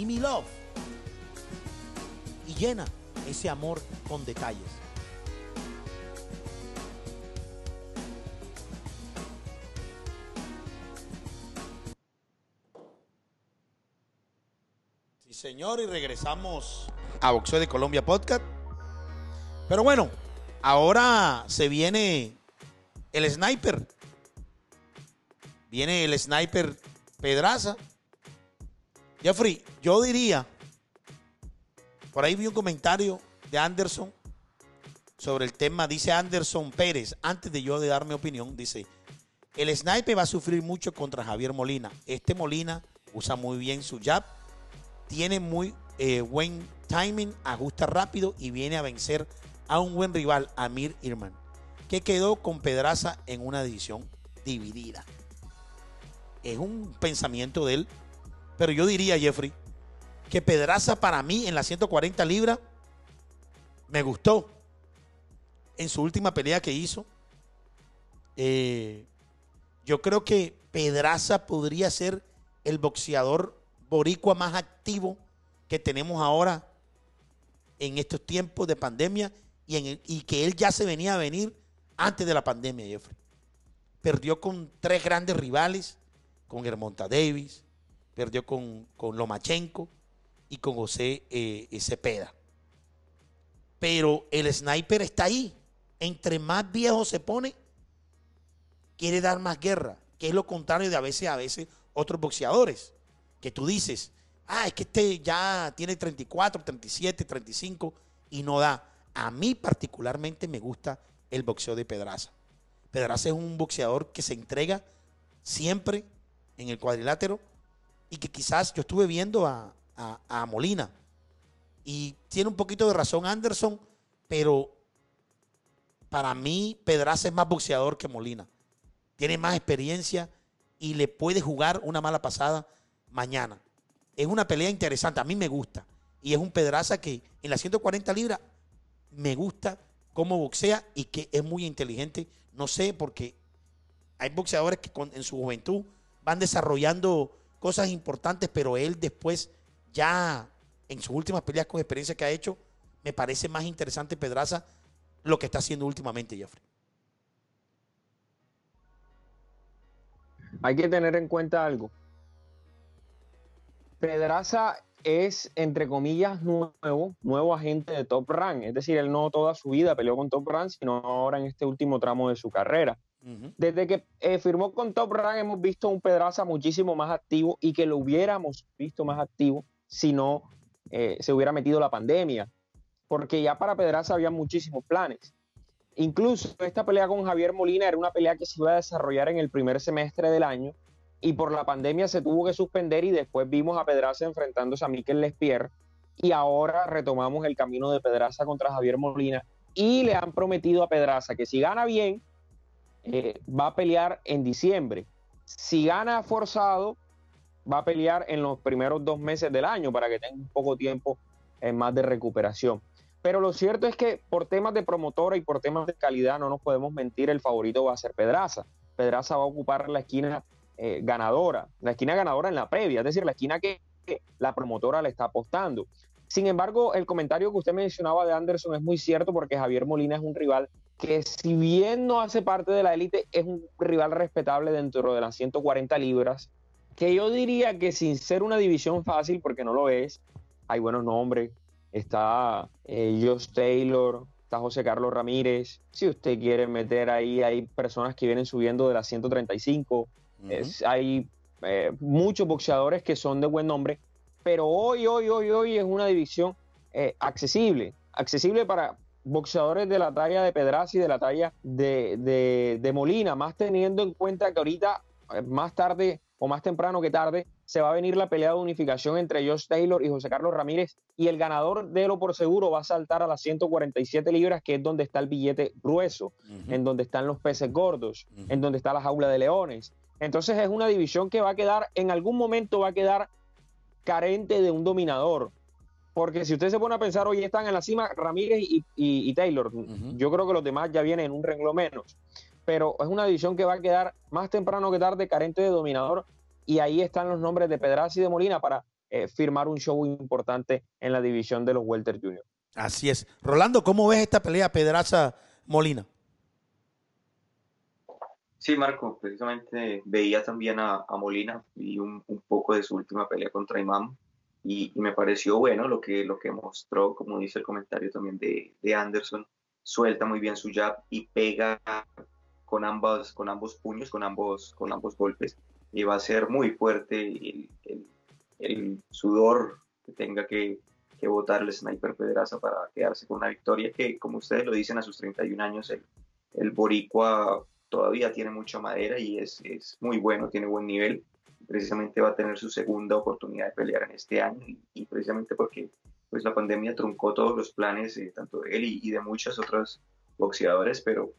300-842-5293. Mimi Love. Y llena ese amor con detalles. Sí, señor, y regresamos a Boxeo de Colombia Podcast. Pero bueno, ahora se viene el sniper. Viene el sniper Pedraza. Jeffrey, yo diría, por ahí vi un comentario de Anderson sobre el tema, dice Anderson Pérez, antes de yo de dar mi opinión, dice, el sniper va a sufrir mucho contra Javier Molina. Este Molina usa muy bien su jab, tiene muy eh, buen timing, ajusta rápido y viene a vencer a un buen rival, Amir Irman, que quedó con Pedraza en una división dividida. Es un pensamiento de él, pero yo diría, Jeffrey, que Pedraza para mí en las 140 libras me gustó. En su última pelea que hizo, eh, yo creo que Pedraza podría ser el boxeador boricua más activo que tenemos ahora en estos tiempos de pandemia y, en el- y que él ya se venía a venir antes de la pandemia, Jeffrey. Perdió con tres grandes rivales, con Hermonta Davis, perdió con, con Lomachenko y con José eh, Cepeda. Pero el sniper está ahí. Entre más viejo se pone, quiere dar más guerra, que es lo contrario de a veces, a veces otros boxeadores, que tú dices, ah, es que este ya tiene 34, 37, 35 y no da. A mí particularmente me gusta el boxeo de Pedraza. Pedraza es un boxeador que se entrega siempre en el cuadrilátero y que quizás yo estuve viendo a, a- Molina y tiene un poquito de razón Anderson, pero para mí Pedraza es más boxeador que Molina. Tiene más experiencia y le puede jugar una mala pasada mañana. Es una pelea interesante, a mí me gusta. Y es un Pedraza que en las 140 libras me gusta cómo boxea y que es muy inteligente. No sé, porque hay boxeadores que en su juventud van desarrollando cosas importantes, pero él después ya en sus últimas peleas con experiencia que ha hecho, me parece más interesante Pedraza lo que está haciendo últimamente, Jeffrey. hay que tener en cuenta algo. Pedraza es, entre comillas, nuevo, nuevo agente de Top Rank. Es decir, él no toda su vida peleó con Top Rank, sino ahora en este último tramo de su carrera. Desde que eh, firmó con Top Rank hemos visto un Pedraza muchísimo más activo y que lo hubiéramos visto más activo si no eh, se hubiera metido la pandemia. Porque ya para Pedraza había muchísimos planes. Incluso esta pelea con Javier Molina era una pelea que se iba a desarrollar en el primer semestre del año y por la pandemia se tuvo que suspender y después vimos a Pedraza enfrentándose a Miquel Lespierre y ahora retomamos el camino de Pedraza contra Javier Molina y le han prometido a Pedraza que si gana bien eh, va a pelear en diciembre. Si gana forzado va a pelear en los primeros dos meses del año para que tenga un poco tiempo eh, más de recuperación. Pero lo cierto es que por temas de promotora y por temas de calidad no nos podemos mentir, el favorito va a ser Pedraza. Pedraza va a ocupar la esquina eh, ganadora, la esquina ganadora en la previa, es decir, la esquina que, que la promotora le está apostando. Sin embargo, el comentario que usted mencionaba de Anderson es muy cierto porque Javier Molina es un rival que si bien no hace parte de la élite, es un rival respetable dentro de las 140 libras, que yo diría que sin ser una división fácil, porque no lo es, hay buenos nombres, está eh, Josh Taylor, está José Carlos Ramírez. Si usted quiere meter ahí, hay personas que vienen subiendo de las 135. Es- hay eh, muchos boxeadores que son de buen nombre, pero hoy, hoy, hoy, hoy es una división eh, accesible. Accesible para boxeadores de la talla de Pedraza y de la talla de, de- de Molina, más teniendo en cuenta que ahorita, eh, más tarde o más temprano que tarde, se va a venir la pelea de unificación entre Josh Taylor y José Carlos Ramírez y el ganador de lo por seguro va a saltar a las 147 libras, que es donde está el billete grueso, en donde están los peces gordos, en donde está la jaula de leones. Entonces es una división que va a quedar, en algún momento va a quedar carente de un dominador. Porque si usted se pone a pensar, hoy están en la cima Ramírez y, y- y Taylor. Yo creo que los demás ya vienen en un renglón menos. Pero es una división que va a quedar más temprano que tarde carente de dominador. Y ahí están los nombres de Pedraza y de Molina para eh, firmar un show importante en la división de los Welter Junior. Así es. Rolando, ¿cómo ves esta pelea Pedraza-Molina? Sí, Marco, precisamente veía también a, Molina y un, poco de su última pelea contra Imam y, me pareció bueno lo que, lo que mostró, como dice el comentario también de, de Anderson, suelta muy bien su jab y pega con, ambas, con ambos puños, con ambos, con ambos golpes y va a ser muy fuerte el, el- el sudor que tenga que, que botar el sniper Pedraza para quedarse con una victoria que, como ustedes lo dicen, a sus 31 años el, el boricua todavía tiene mucha madera y es, es muy bueno, tiene buen nivel. Precisamente va a tener su segunda oportunidad de pelear en este año y, y precisamente porque pues, la pandemia truncó todos los planes, eh, tanto de él y, y de muchos otros boxeadores, pero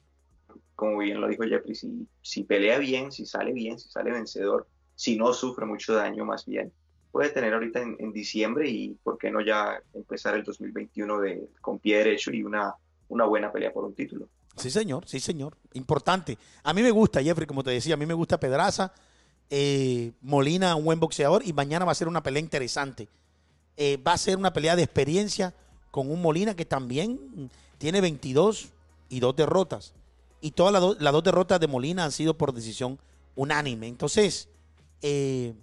como bien lo dijo Jeffrey, si, si pelea bien, si sale bien, si sale vencedor, si no sufre mucho daño más bien, puede tener ahorita en, en diciembre y por qué no ya empezar el 2021 de, con pie derecho y una, una buena pelea por un título. Sí, señor, sí, señor. Importante. A mí me gusta, Jeffrey, como te decía, a mí me gusta Pedraza. Eh, Molina, un buen boxeador, y mañana va a ser una pelea interesante. Eh, va a ser una pelea de experiencia con un Molina que también tiene 22 y dos derrotas. Y todas las, do- dos derrotas de Molina han sido por decisión unánime. Entonces, eh,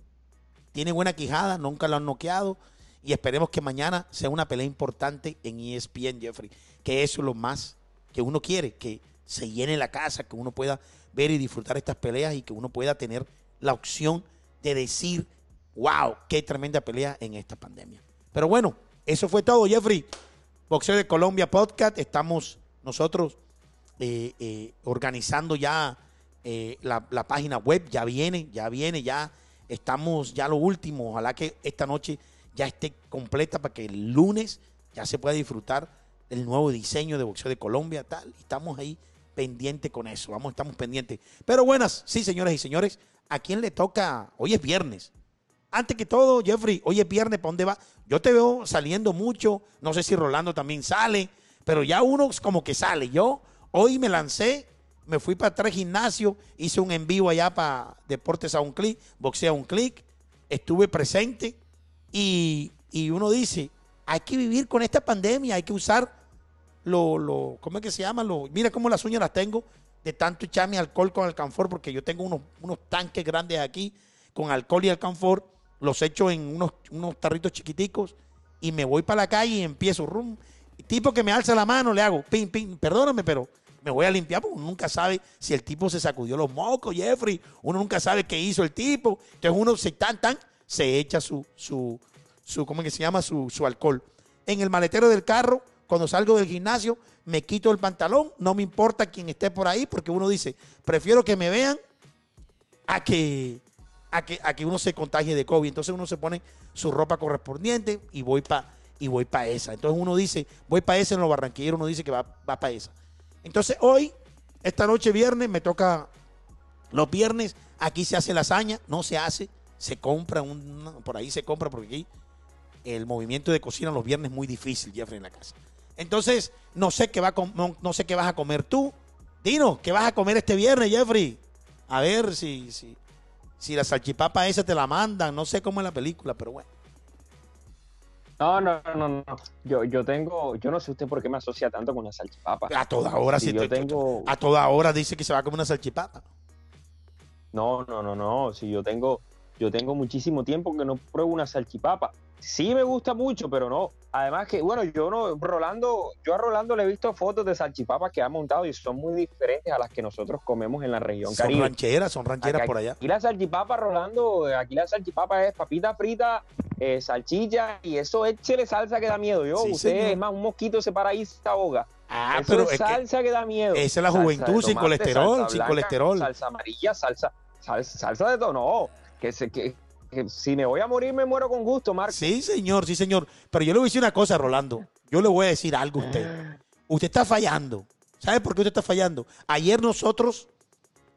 tiene buena quijada, nunca lo han noqueado. Y esperemos que mañana sea una pelea importante en ESPN, Jeffrey. Que eso es lo más que uno quiere, que se llene la casa, que uno pueda ver y disfrutar estas peleas y que uno pueda tener la opción de decir, wow, qué tremenda pelea en esta pandemia. Pero bueno, eso fue todo, Jeffrey. Boxeo de Colombia Podcast. Estamos nosotros eh, eh, organizando ya eh, la, la página web. Ya viene, ya viene, ya estamos ya lo último. Ojalá que esta noche ya esté completa para que el lunes ya se pueda disfrutar del nuevo diseño de Boxeo de Colombia. Tal. Y Estamos ahí pendientes con eso. Vamos, estamos pendientes. Pero buenas, sí, señoras y señores. ¿A quién le toca? Hoy es viernes. Antes que todo, Jeffrey, hoy es viernes, ¿para dónde va? Yo te veo saliendo mucho, no sé si Rolando también sale, pero ya uno como que sale. Yo hoy me lancé, me fui para atrás gimnasio, hice un en vivo allá para Deportes a un clic, boxea a un clic, estuve presente y, y uno dice, hay que vivir con esta pandemia, hay que usar lo, lo ¿cómo es que se llama? Lo, mira cómo las uñas las tengo de tanto echarme alcohol con alcanfor, porque yo tengo unos, unos tanques grandes aquí con alcohol y alcanfor, los echo en unos, unos tarritos chiquiticos y me voy para la calle y empiezo, rum, tipo que me alza la mano, le hago, pin, pin, perdóname, pero me voy a limpiar porque uno nunca sabe si el tipo se sacudió los mocos, Jeffrey, uno nunca sabe qué hizo el tipo, entonces uno se tan, tan, se echa su, su, su ¿cómo es que se llama? Su, su alcohol. En el maletero del carro, cuando salgo del gimnasio, me quito el pantalón, no me importa quién esté por ahí, porque uno dice, prefiero que me vean a que, a que, a que uno se contagie de COVID. Entonces uno se pone su ropa correspondiente y voy para y esa. Entonces uno dice, voy para esa en los barranquilleros, uno dice que va, va para esa. Entonces hoy, esta noche viernes, me toca los viernes, aquí se hace lasaña, no se hace, se compra, un, por ahí se compra, porque aquí el movimiento de cocina los viernes es muy difícil, Jeffrey, en la casa. Entonces, no sé qué va no, no sé qué vas a comer tú. Dino, ¿qué vas a comer este viernes, Jeffrey? A ver si, si, si la salchipapa esa te la mandan. No sé cómo es la película, pero bueno. No, no, no, no. Yo, yo tengo, yo no sé usted por qué me asocia tanto con la salchipapa. A toda hora, Si si yo te- tengo, a toda hora dice que se va a comer una salchipapa. no, no, no, no. Si yo tengo, yo tengo muchísimo tiempo que no pruebo una salchipapa. Sí me gusta mucho, pero no. Además que, bueno, yo no, Rolando, yo a Rolando le he visto fotos de salchipapas que ha montado y son muy diferentes a las que nosotros comemos en la región Son Caribe. rancheras, son rancheras Aquí- por allá. Aquí la salchipapa, Rolando, aquí la salchipapa es papita frita, eh, salchicha y eso échele salsa que da miedo. Yo, Sí, usted, señor. es más, un mosquito se para ahí se ahoga. Ah, eso pero es salsa que, da miedo. esa es la juventud, sin colesterol, sin blanca, colesterol. Salsa amarilla, salsa, salsa, salsa de todo. No, que, se, que, si me voy a morir, me muero con gusto, Marco. Sí, señor, sí, señor. Pero yo le voy a decir una cosa, Rolando. Yo le voy a decir algo a usted. Usted está fallando. ¿Sabe por qué usted está fallando? Ayer nosotros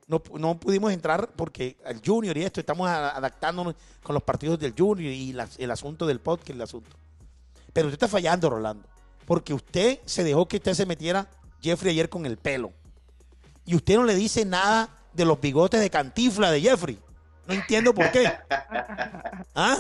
no, no pudimos entrar porque el Junior y esto, estamos adaptándonos con los partidos del Junior y el asunto del podcast, el asunto. Pero usted está fallando, Rolando. Porque usted se dejó que usted se metiera Jeffrey ayer con el pelo. Y usted no le dice nada de los bigotes de cantifla de Jeffrey. No entiendo por qué. ¿Ah?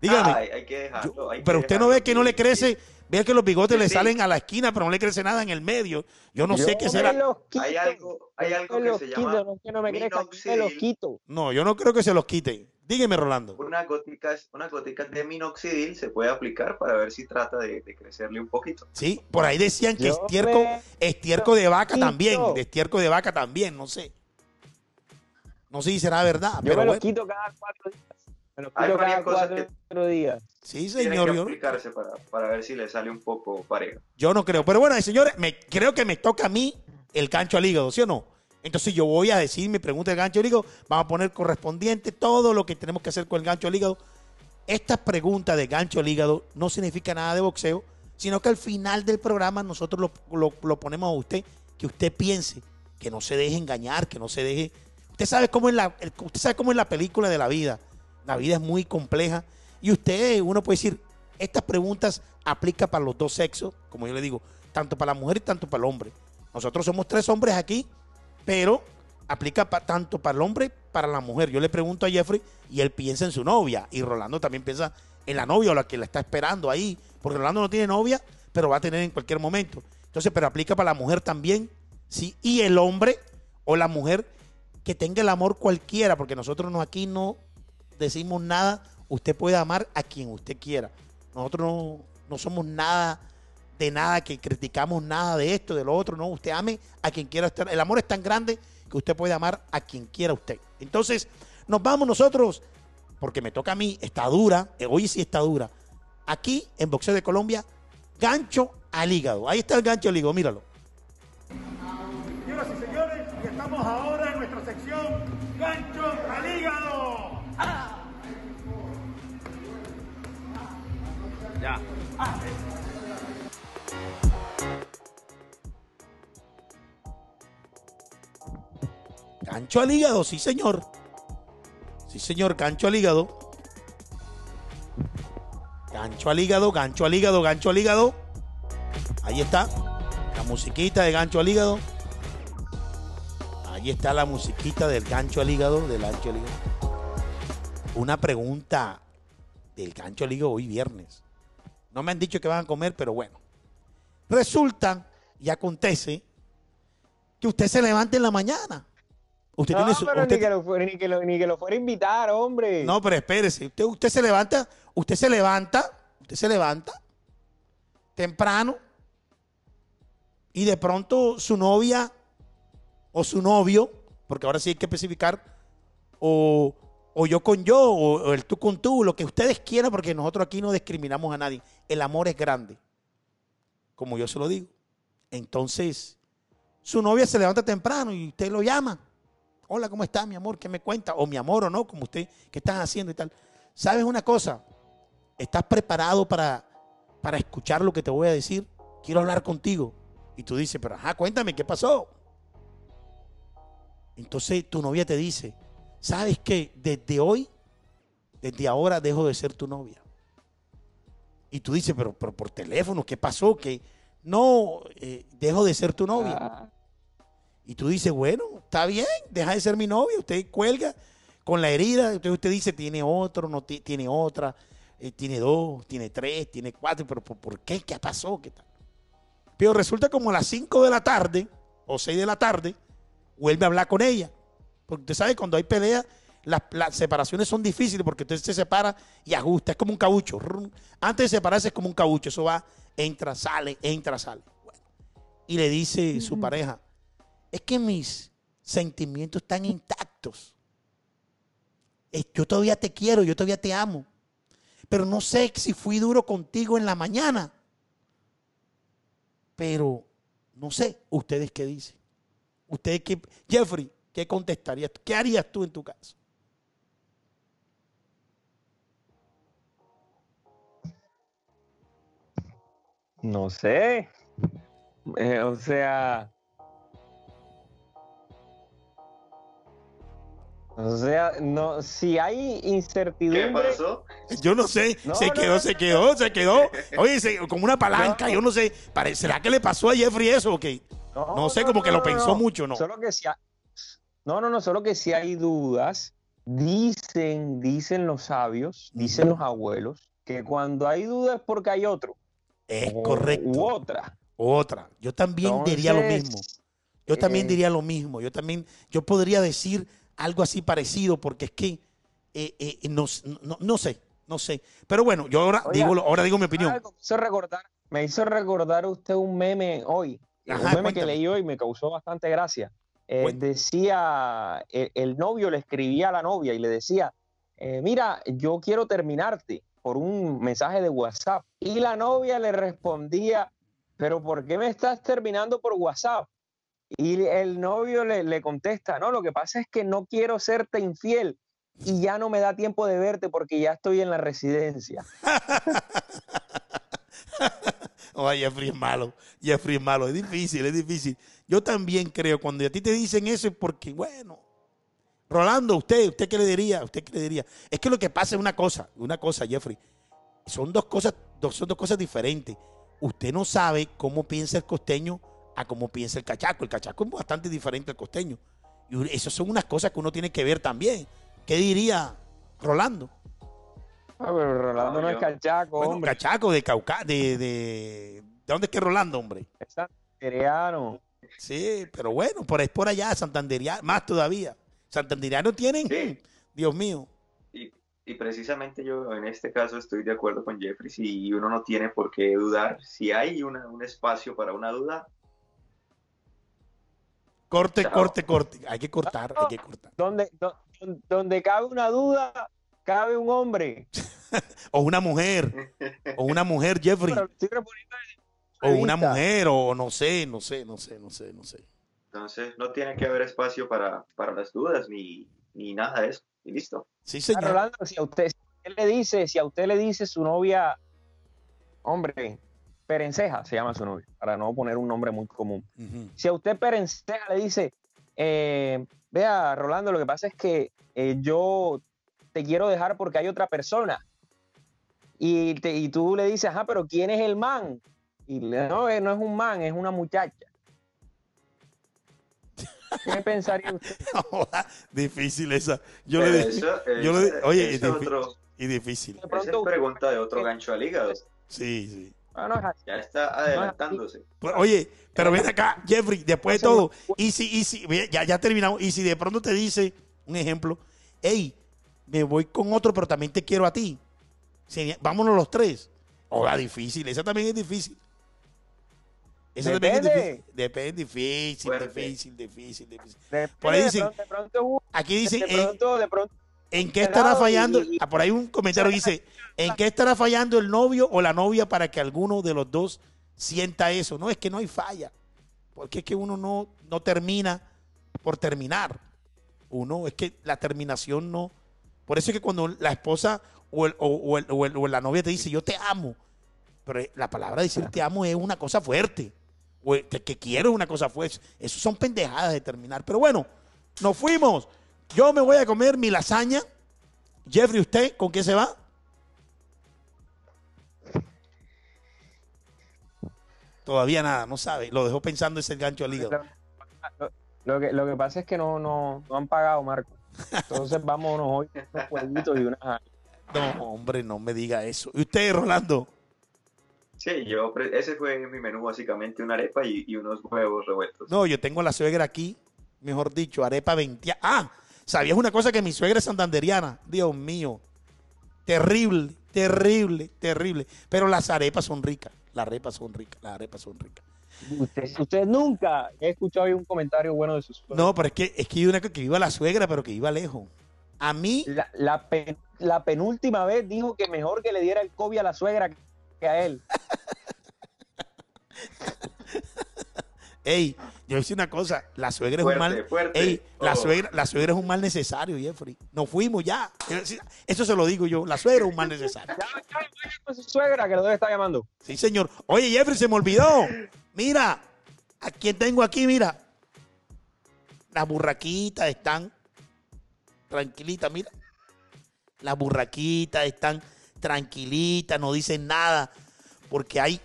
Dígame. Ay, hay que dejarlo. hay que Pero usted no ve que no le crece, sí. ve que los bigotes Sí, le sí. salen a la esquina, pero no le crece nada en el medio. Yo no sé Yo qué será. quito, Hay algo, hay algo que se quito, llama no es que no me crezca, yo me los quito. No, yo no creo que se los quite. Dígame, Rolando. Unas goticas, unas goticas de minoxidil se puede aplicar para ver si trata de, de crecerle un poquito. Sí, por ahí decían que Yo estiérco, me estiérco de vaca quito. también, de estiérco de vaca también, no sé. No sé si será verdad, Yo pero me los bueno. quito cada cuatro días. Me Hay quito cada cuatro días. Sí, Tiene señor, que yo, aplicarse para, para ver si le sale un poco parejo. yo no creo. Pero bueno, señores, me, creo que me toca a mí el gancho al hígado, ¿sí o no? Entonces yo voy a decir mi pregunta del gancho al hígado, vamos a poner correspondiente todo lo que tenemos que hacer con el gancho al hígado. Estas preguntas de gancho al hígado no significa nada de boxeo, sino que al final del programa nosotros lo, lo- lo ponemos a usted, que usted piense, que no se deje engañar, que no se deje... Usted sabe cómo es la, usted sabe cómo es la película de la vida. La vida es muy compleja y usted, uno puede decir, estas preguntas aplican para los dos sexos, como yo le digo, tanto para la mujer y tanto para el hombre. Nosotros somos tres hombres aquí, pero aplica tanto para el hombre para la mujer. Yo le pregunto a Jeffrey y él piensa en su novia. Y Rolando también piensa en la novia o la que la está esperando ahí. Porque Rolando no tiene novia, pero va a tener en cualquier momento. Entonces, pero aplica para la mujer también. ¿sí? Y el hombre o la mujer que tenga el amor cualquiera, porque nosotros no, aquí no decimos nada. Usted puede amar a quien usted quiera. Nosotros no, no somos nada de nada, que criticamos nada de esto, de lo otro. No, usted ame a quien quiera estar. El amor es tan grande que usted puede amar a quien quiera usted. Entonces, nos vamos nosotros, porque me toca a mí, está dura, eh, hoy sí está dura. Aquí en Boxeo de Colombia, gancho al hígado. Ahí está el gancho al hígado, míralo. Gancho al hígado, sí señor. Sí señor, gancho al hígado. Gancho al hígado, gancho al hígado, gancho al hígado. Ahí está. La musiquita de gancho al hígado. Ahí está la musiquita del gancho al hígado, del gancho al hígado. Una pregunta del gancho al hígado hoy viernes. No me han dicho que van a comer, pero bueno. Resulta y acontece que usted se levanta en la mañana. Usted no, tiene su- pero usted- ni, que lo, fuera- ni, que lo, ni que lo fuera a invitar, hombre. no, pero espérese. Usted, usted se levanta, usted se levanta, usted se levanta temprano y de pronto su novia o su novio, porque ahora sí hay que especificar, o, o yo con yo, o, o el tú con tú, lo que ustedes quieran, porque nosotros aquí no discriminamos a nadie. El amor es grande, como yo se lo digo. Entonces, su novia se levanta temprano y usted lo llama. Hola, ¿cómo está mi amor? ¿Qué me cuenta? O mi amor o no, como usted, ¿qué estás haciendo y tal? ¿Sabes una cosa? ¿Estás preparado para, para escuchar lo que te voy a decir? Quiero hablar contigo. Y tú dices, pero ajá, cuéntame, ¿qué pasó? Entonces tu novia te dice, ¿sabes qué? Desde hoy, desde ahora dejo de ser tu novia. Y tú dices, pero, pero por teléfono, ¿qué pasó? Que no, eh, dejo de ser tu novia. Ah, Y tú dices, bueno, está bien, deja de ser mi novia. Usted cuelga con la herida. Entonces usted dice, tiene otro, no ti- tiene otra, eh, tiene dos, tiene tres, tiene cuatro. Pero ¿por, por qué? ¿Qué pasó? ¿Qué tal? Pero resulta como a las 5 de la tarde o 6 de la tarde, vuelve a hablar con ella. Porque usted sabe, cuando hay pelea, las, las separaciones son difíciles porque usted se separa y ajusta. Es como un caucho. Antes de separarse es como un caucho. Eso va, entra, sale, entra, sale. Bueno. Y le dice su pareja, es que mis sentimientos están intactos. Yo todavía te quiero, yo todavía te amo. Pero no sé si fui duro contigo en la mañana. Pero no sé, ustedes qué dicen. Ustedes qué, Jeffrey, ¿qué contestarías? ¿Qué harías tú en tu caso? no sé. Eh, o sea. O sea, no, si hay ¿Qué incertidumbre. pasó? Yo no sé, No, se no, quedó, no, se no. quedó, se quedó. Oye, se- como una palanca, No. yo no sé. ¿Será que le pasó a Jeffrey eso o qué? No, sé, como que lo pensó mucho, ¿no? Solo que si ha- no, no, no, solo que si hay dudas, dicen, dicen los sabios, dicen los abuelos, que cuando hay dudas es porque hay otro. Es o- correcto. U otra. Otra. Yo también diría lo mismo. Yo también eh, diría lo mismo. Yo también, yo podría decir algo así parecido porque es que eh, eh, no, no- no sé, no sé. Pero bueno, yo ahora Oiga, digo, ahora digo mi opinión. Me hizo recordar, me hizo recordar usted un meme hoy, Ajá, un meme cuéntame. que leí hoy me causó bastante gracia. Eh, decía, el, el novio le escribía a la novia y le decía, eh, mira, yo quiero terminarte por un mensaje de WhatsApp. Y la novia le respondía, pero ¿por qué me estás terminando por WhatsApp? Y el novio le, le contesta, no, lo que pasa es que no quiero serte infiel y ya no me da tiempo de verte porque ya estoy en la residencia. Oye, Jeffrey es malo. Jeffrey es malo. Es difícil, es difícil. Yo también creo, cuando a ti te dicen eso es porque, bueno. Rolando, usted, ¿usted qué le diría? ¿Usted qué le diría? Es que lo que pasa es una cosa, una cosa, Jeffrey. Son dos cosas, dos, son dos cosas diferentes. Usted no sabe cómo piensa el costeño a cómo piensa el cachaco. El cachaco es bastante diferente al costeño. Y eso son unas cosas que uno tiene que ver también. ¿Qué diría Rolando? Ah, pero Rolando no es cachaco, Bueno, hombre. cachaco de Cauca, de, de, ¿de dónde es que es Rolando, hombre? Es santanderiano. Sí, pero bueno, por ahí por allá, Santanderiano, más todavía. Santanderiano tienen, Sí. Dios mío. Y, y precisamente yo en este caso estoy de acuerdo con Jeffrey, si uno no tiene por qué dudar, si hay una- un espacio para una duda, Corte, Chao. corte, corte. Hay que cortar, hay que cortar. Donde, do- donde cabe una duda, cabe un hombre. O una mujer, o una mujer, Jeffrey. O una mujer, o no sé, no sé, no sé, no sé, no sé. entonces no tiene que haber espacio para, para las dudas ni, ni nada de eso. Y listo. Sí, Ah, señor. Rolando, si a usted, si a usted le dice, si a usted le dice su novia, hombre, Perenceja se llama su novia, para no poner un nombre muy común. Si a usted Perenceja le dice, eh, vea, Rolando, lo que pasa es que eh, yo te quiero dejar porque hay otra persona. Y, te- y tú le dices, ajá, pero ¿quién es el man? Y le, no, eh, no es un man, es una muchacha. ¿Qué pensaría usted? Difícil esa. Yo Pero le dije, eso- yo le oye, eso es es difí- otro- y difícil. De esa pronto es pregunta de otro gancho al hígado. Sí, sí. Ah, no es así. Ya está adelantándose. Pues, Oye, pero ven acá, Jeffrey, después de todo, y si, y si, ya, ya terminamos, y si de pronto te dice, un ejemplo, hey, me voy con otro, pero también te quiero a ti. Vámonos los tres. Oiga, difícil, esa también es difícil. Esa también es Depende. difícil. Depende, difícil, difícil, difícil, Por ahí de dicen- pronto- de pronto hubo- Aquí dicen, de pronto, de pronto, ¿en qué estará fallando? Ah, por ahí un comentario dice, ¿en qué estará fallando el novio o la novia para que alguno de los dos sienta eso? No, es que no hay falla. Porque es que uno no, no termina por terminar. Uno, es que la terminación no. Por eso es que cuando la esposa o, el- o- o el- o el- o la novia te dice, yo te amo. Pero la palabra decir te amo es una cosa fuerte. O te- que quiero es una cosa fuerte. Eso son pendejadas de terminar. Pero bueno, nos fuimos. Yo me voy a comer mi lasaña. Jeffrey, ¿usted con qué se va? Todavía nada, no sabe. Lo dejó pensando ese gancho al hígado. lo, lo que, lo que pasa es que no, no, no han pagado, Marco. Entonces vámonos hoy con unos jueguitos y una... No, hombre, no me diga eso. ¿Y usted, Rolando? Sí, yo, ese fue mi menú básicamente, una arepa y, y unos huevos revueltos. No, yo tengo a la suegra aquí, mejor dicho, arepa 20. Ah, ¿sabías una cosa que mi suegra es santanderiana? Dios mío. Terrible, terrible, terrible. Pero las arepas son ricas. Las arepas son ricas, las arepas son ricas. Usted, usted nunca he escuchado un comentario bueno de sus No, pero es que, es que una que viva la suegra, pero que viva lejos. A mí, La, la, pen- la penúltima vez dijo que mejor que le diera el COVID a la suegra que a él. ey, yo hice una cosa, la suegra es Fuerte, un mal. fuerte. Ey, la Oh. suegra, la suegra es un mal necesario, Jeffrey. Nos fuimos ya. Eso se lo digo yo. La suegra es un mal necesario. Ya, ya, vaya con su suegra que lo debe estar llamando. Sí, señor. Oye, Jeffrey, se me olvidó. Mira, a quién tengo aquí, mira. Las burraquitas están tranquilitas, mira. Las burraquitas están tranquilitas, no dicen nada. Porque hay.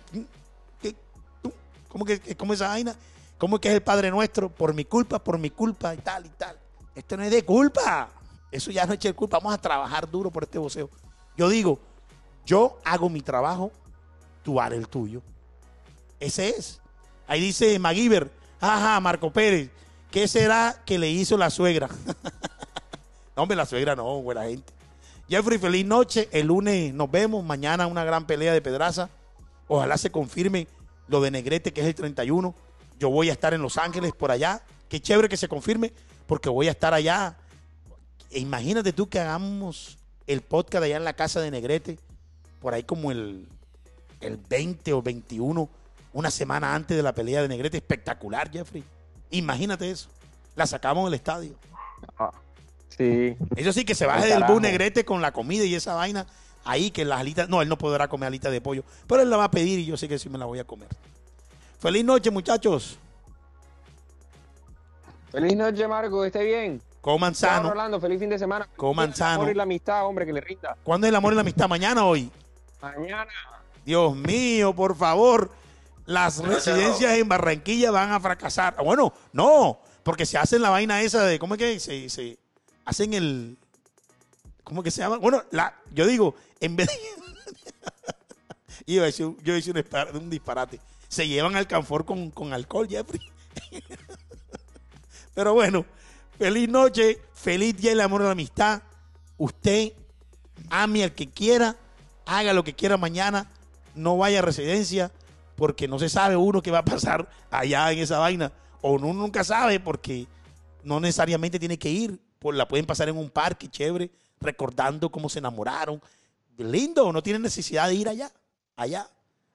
¿Cómo que cómo esa vaina? ¿Cómo que es el Padre Nuestro? Por mi culpa, por mi culpa y tal y tal. Esto no es de culpa. Eso ya no es de culpa. Vamos a trabajar duro por este voceo. Yo digo, yo hago mi trabajo, tú harás el tuyo. Ese es. Ahí dice MacGyver, ajá, Marco Pérez, ¿qué será que le hizo la suegra? no, hombre, la suegra no, buena gente. Jeffrey, feliz noche. El lunes nos vemos. Mañana una gran pelea de pedraza. Ojalá se confirme lo de Negrete, que es el 31. Yo voy a estar en Los Ángeles por allá. Qué chévere que se confirme, porque voy a estar allá. E imagínate tú que hagamos el podcast allá en la casa de Negrete, por ahí como el, el 20 o 21, una semana antes de la pelea de Negrete. Espectacular, Jeffrey. Imagínate eso. La sacamos del estadio. Sí. Eso sí, que se baje del bus Negrete con la comida y esa vaina. Ahí que las alitas. No, él no podrá comer alitas de pollo. Pero él la va a pedir y yo sé que sí me la voy a comer. Feliz noche, muchachos. Feliz noche, Marco, esté bien. Coman sano. Rolando, feliz fin de semana. Coman El sano. amor y la amistad, hombre, que le rinda. ¿Cuándo es el amor y la amistad? ¿Mañana o hoy? Mañana. Dios mío, por favor. Las residencias en Barranquilla van a fracasar. Bueno, no. Porque se hacen la vaina esa de, ¿cómo es que se, se hacen el, ¿cómo que se llama? Bueno, la, yo digo, en vez de... Yo hice un, dispar- un disparate. Se llevan alcanfor con, con alcohol, Jeffrey. Pero bueno, feliz noche, feliz día del amor y la amistad. Usted ame al que quiera, haga lo que quiera mañana, no vaya a residencia, porque no se sabe uno qué va a pasar allá en esa vaina. O uno nunca sabe porque no necesariamente tiene que ir, pues la pueden pasar en un parque chévere, recordando cómo se enamoraron. Lindo, no tiene necesidad de ir allá, allá.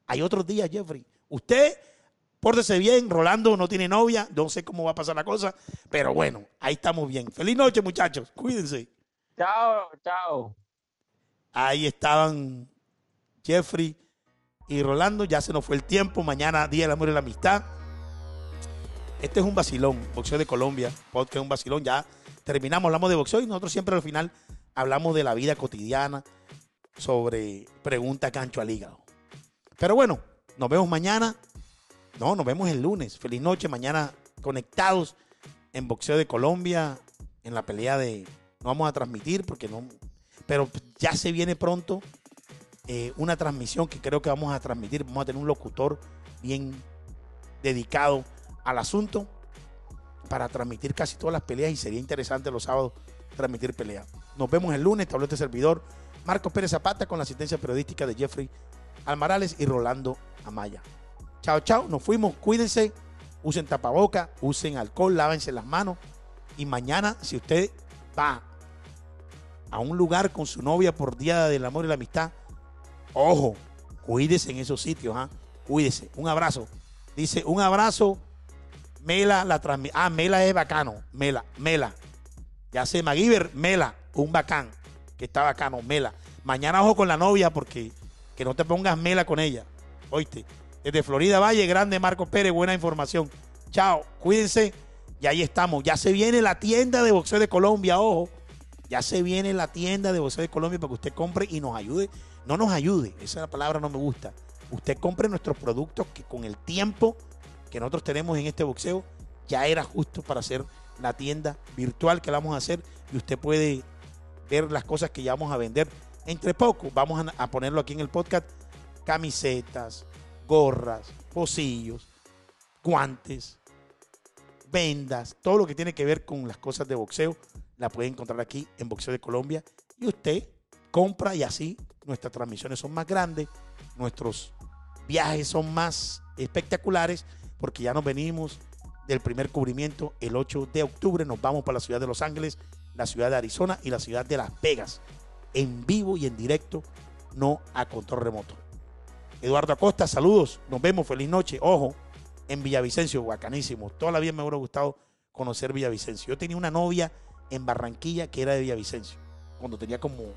Hay otros días, Jeffrey. Usted, pórtese bien, Rolando no tiene novia, no sé cómo va a pasar la cosa, pero bueno, ahí estamos bien. Feliz noche, muchachos, cuídense. Chao, chao. Ahí estaban Jeffrey y Rolando. Ya se nos fue el tiempo. Mañana, Día del Amor y la Amistad. Este es un vacilón. Boxeo de Colombia. Podcast es un vacilón. Ya terminamos. Hablamos de boxeo y nosotros siempre al final hablamos de la vida cotidiana. Sobre pregunta cancho al hígado. Pero bueno, nos vemos mañana. No, nos vemos el lunes. Feliz noche. Mañana conectados en Boxeo de Colombia. En la pelea de. No vamos a transmitir porque no. Pero ya se viene pronto eh, una transmisión que creo que vamos a transmitir. Vamos a tener un locutor bien dedicado al asunto para transmitir casi todas las peleas y sería interesante los sábados transmitir peleas. Nos vemos el lunes, te habló este servidor, Marcos Pérez Zapata con la asistencia periodística de Jeffrey Almarales y Rolando Amaya. Chao, chao, nos fuimos, cuídense, usen tapaboca, usen alcohol, lávense las manos y mañana si usted va a un lugar con su novia por Día del Amor y la Amistad, ojo, cuídese en esos sitios, ¿ah? cuídese. Un abrazo. Dice, un abrazo, Mela la transmite. Ah, Mela es bacano, Mela, Mela. Ya sé, MacGyver, Mela, un bacán, que está bacano, Mela. Mañana ojo con la novia porque que no te pongas Mela con ella. Oíste. Desde Florida Valle, grande Marco Pérez, buena información. Chao, cuídense. Y ahí estamos. Ya se viene la tienda de boxeo de Colombia, ojo. Ya se viene la tienda de boxeo de Colombia para que usted compre y nos ayude. No nos ayude, esa palabra no me gusta. Usted compre nuestros productos que con el tiempo que nosotros tenemos en este boxeo ya era justo para hacer la tienda virtual que la vamos a hacer y usted puede ver las cosas que ya vamos a vender. Entre poco, vamos a, a ponerlo aquí en el podcast, camisetas, gorras, pocillos, guantes, vendas, todo lo que tiene que ver con las cosas de boxeo, la puede encontrar aquí en Boxeo de Colombia. Y usted compra y así nuestras transmisiones son más grandes, nuestros viajes son más espectaculares, porque ya nos venimos del primer cubrimiento el 8 de octubre. Nos vamos para la ciudad de Los Ángeles, la ciudad de Arizona y la ciudad de Las Vegas, en vivo y en directo, no a control remoto. Eduardo Acosta, saludos, nos vemos, feliz noche. Ojo, en Villavicencio, bacanísimo. Toda la vida me hubiera gustado conocer Villavicencio. Yo tenía una novia en Barranquilla que era de Villavicencio, cuando tenía como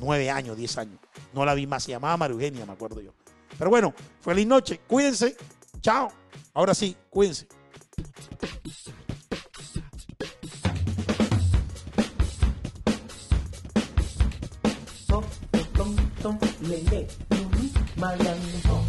nueve años, diez años. No la vi más, se llamaba María Eugenia, me acuerdo yo. Pero bueno, feliz noche, cuídense, chao. Ahora sí, cuídense. Miami.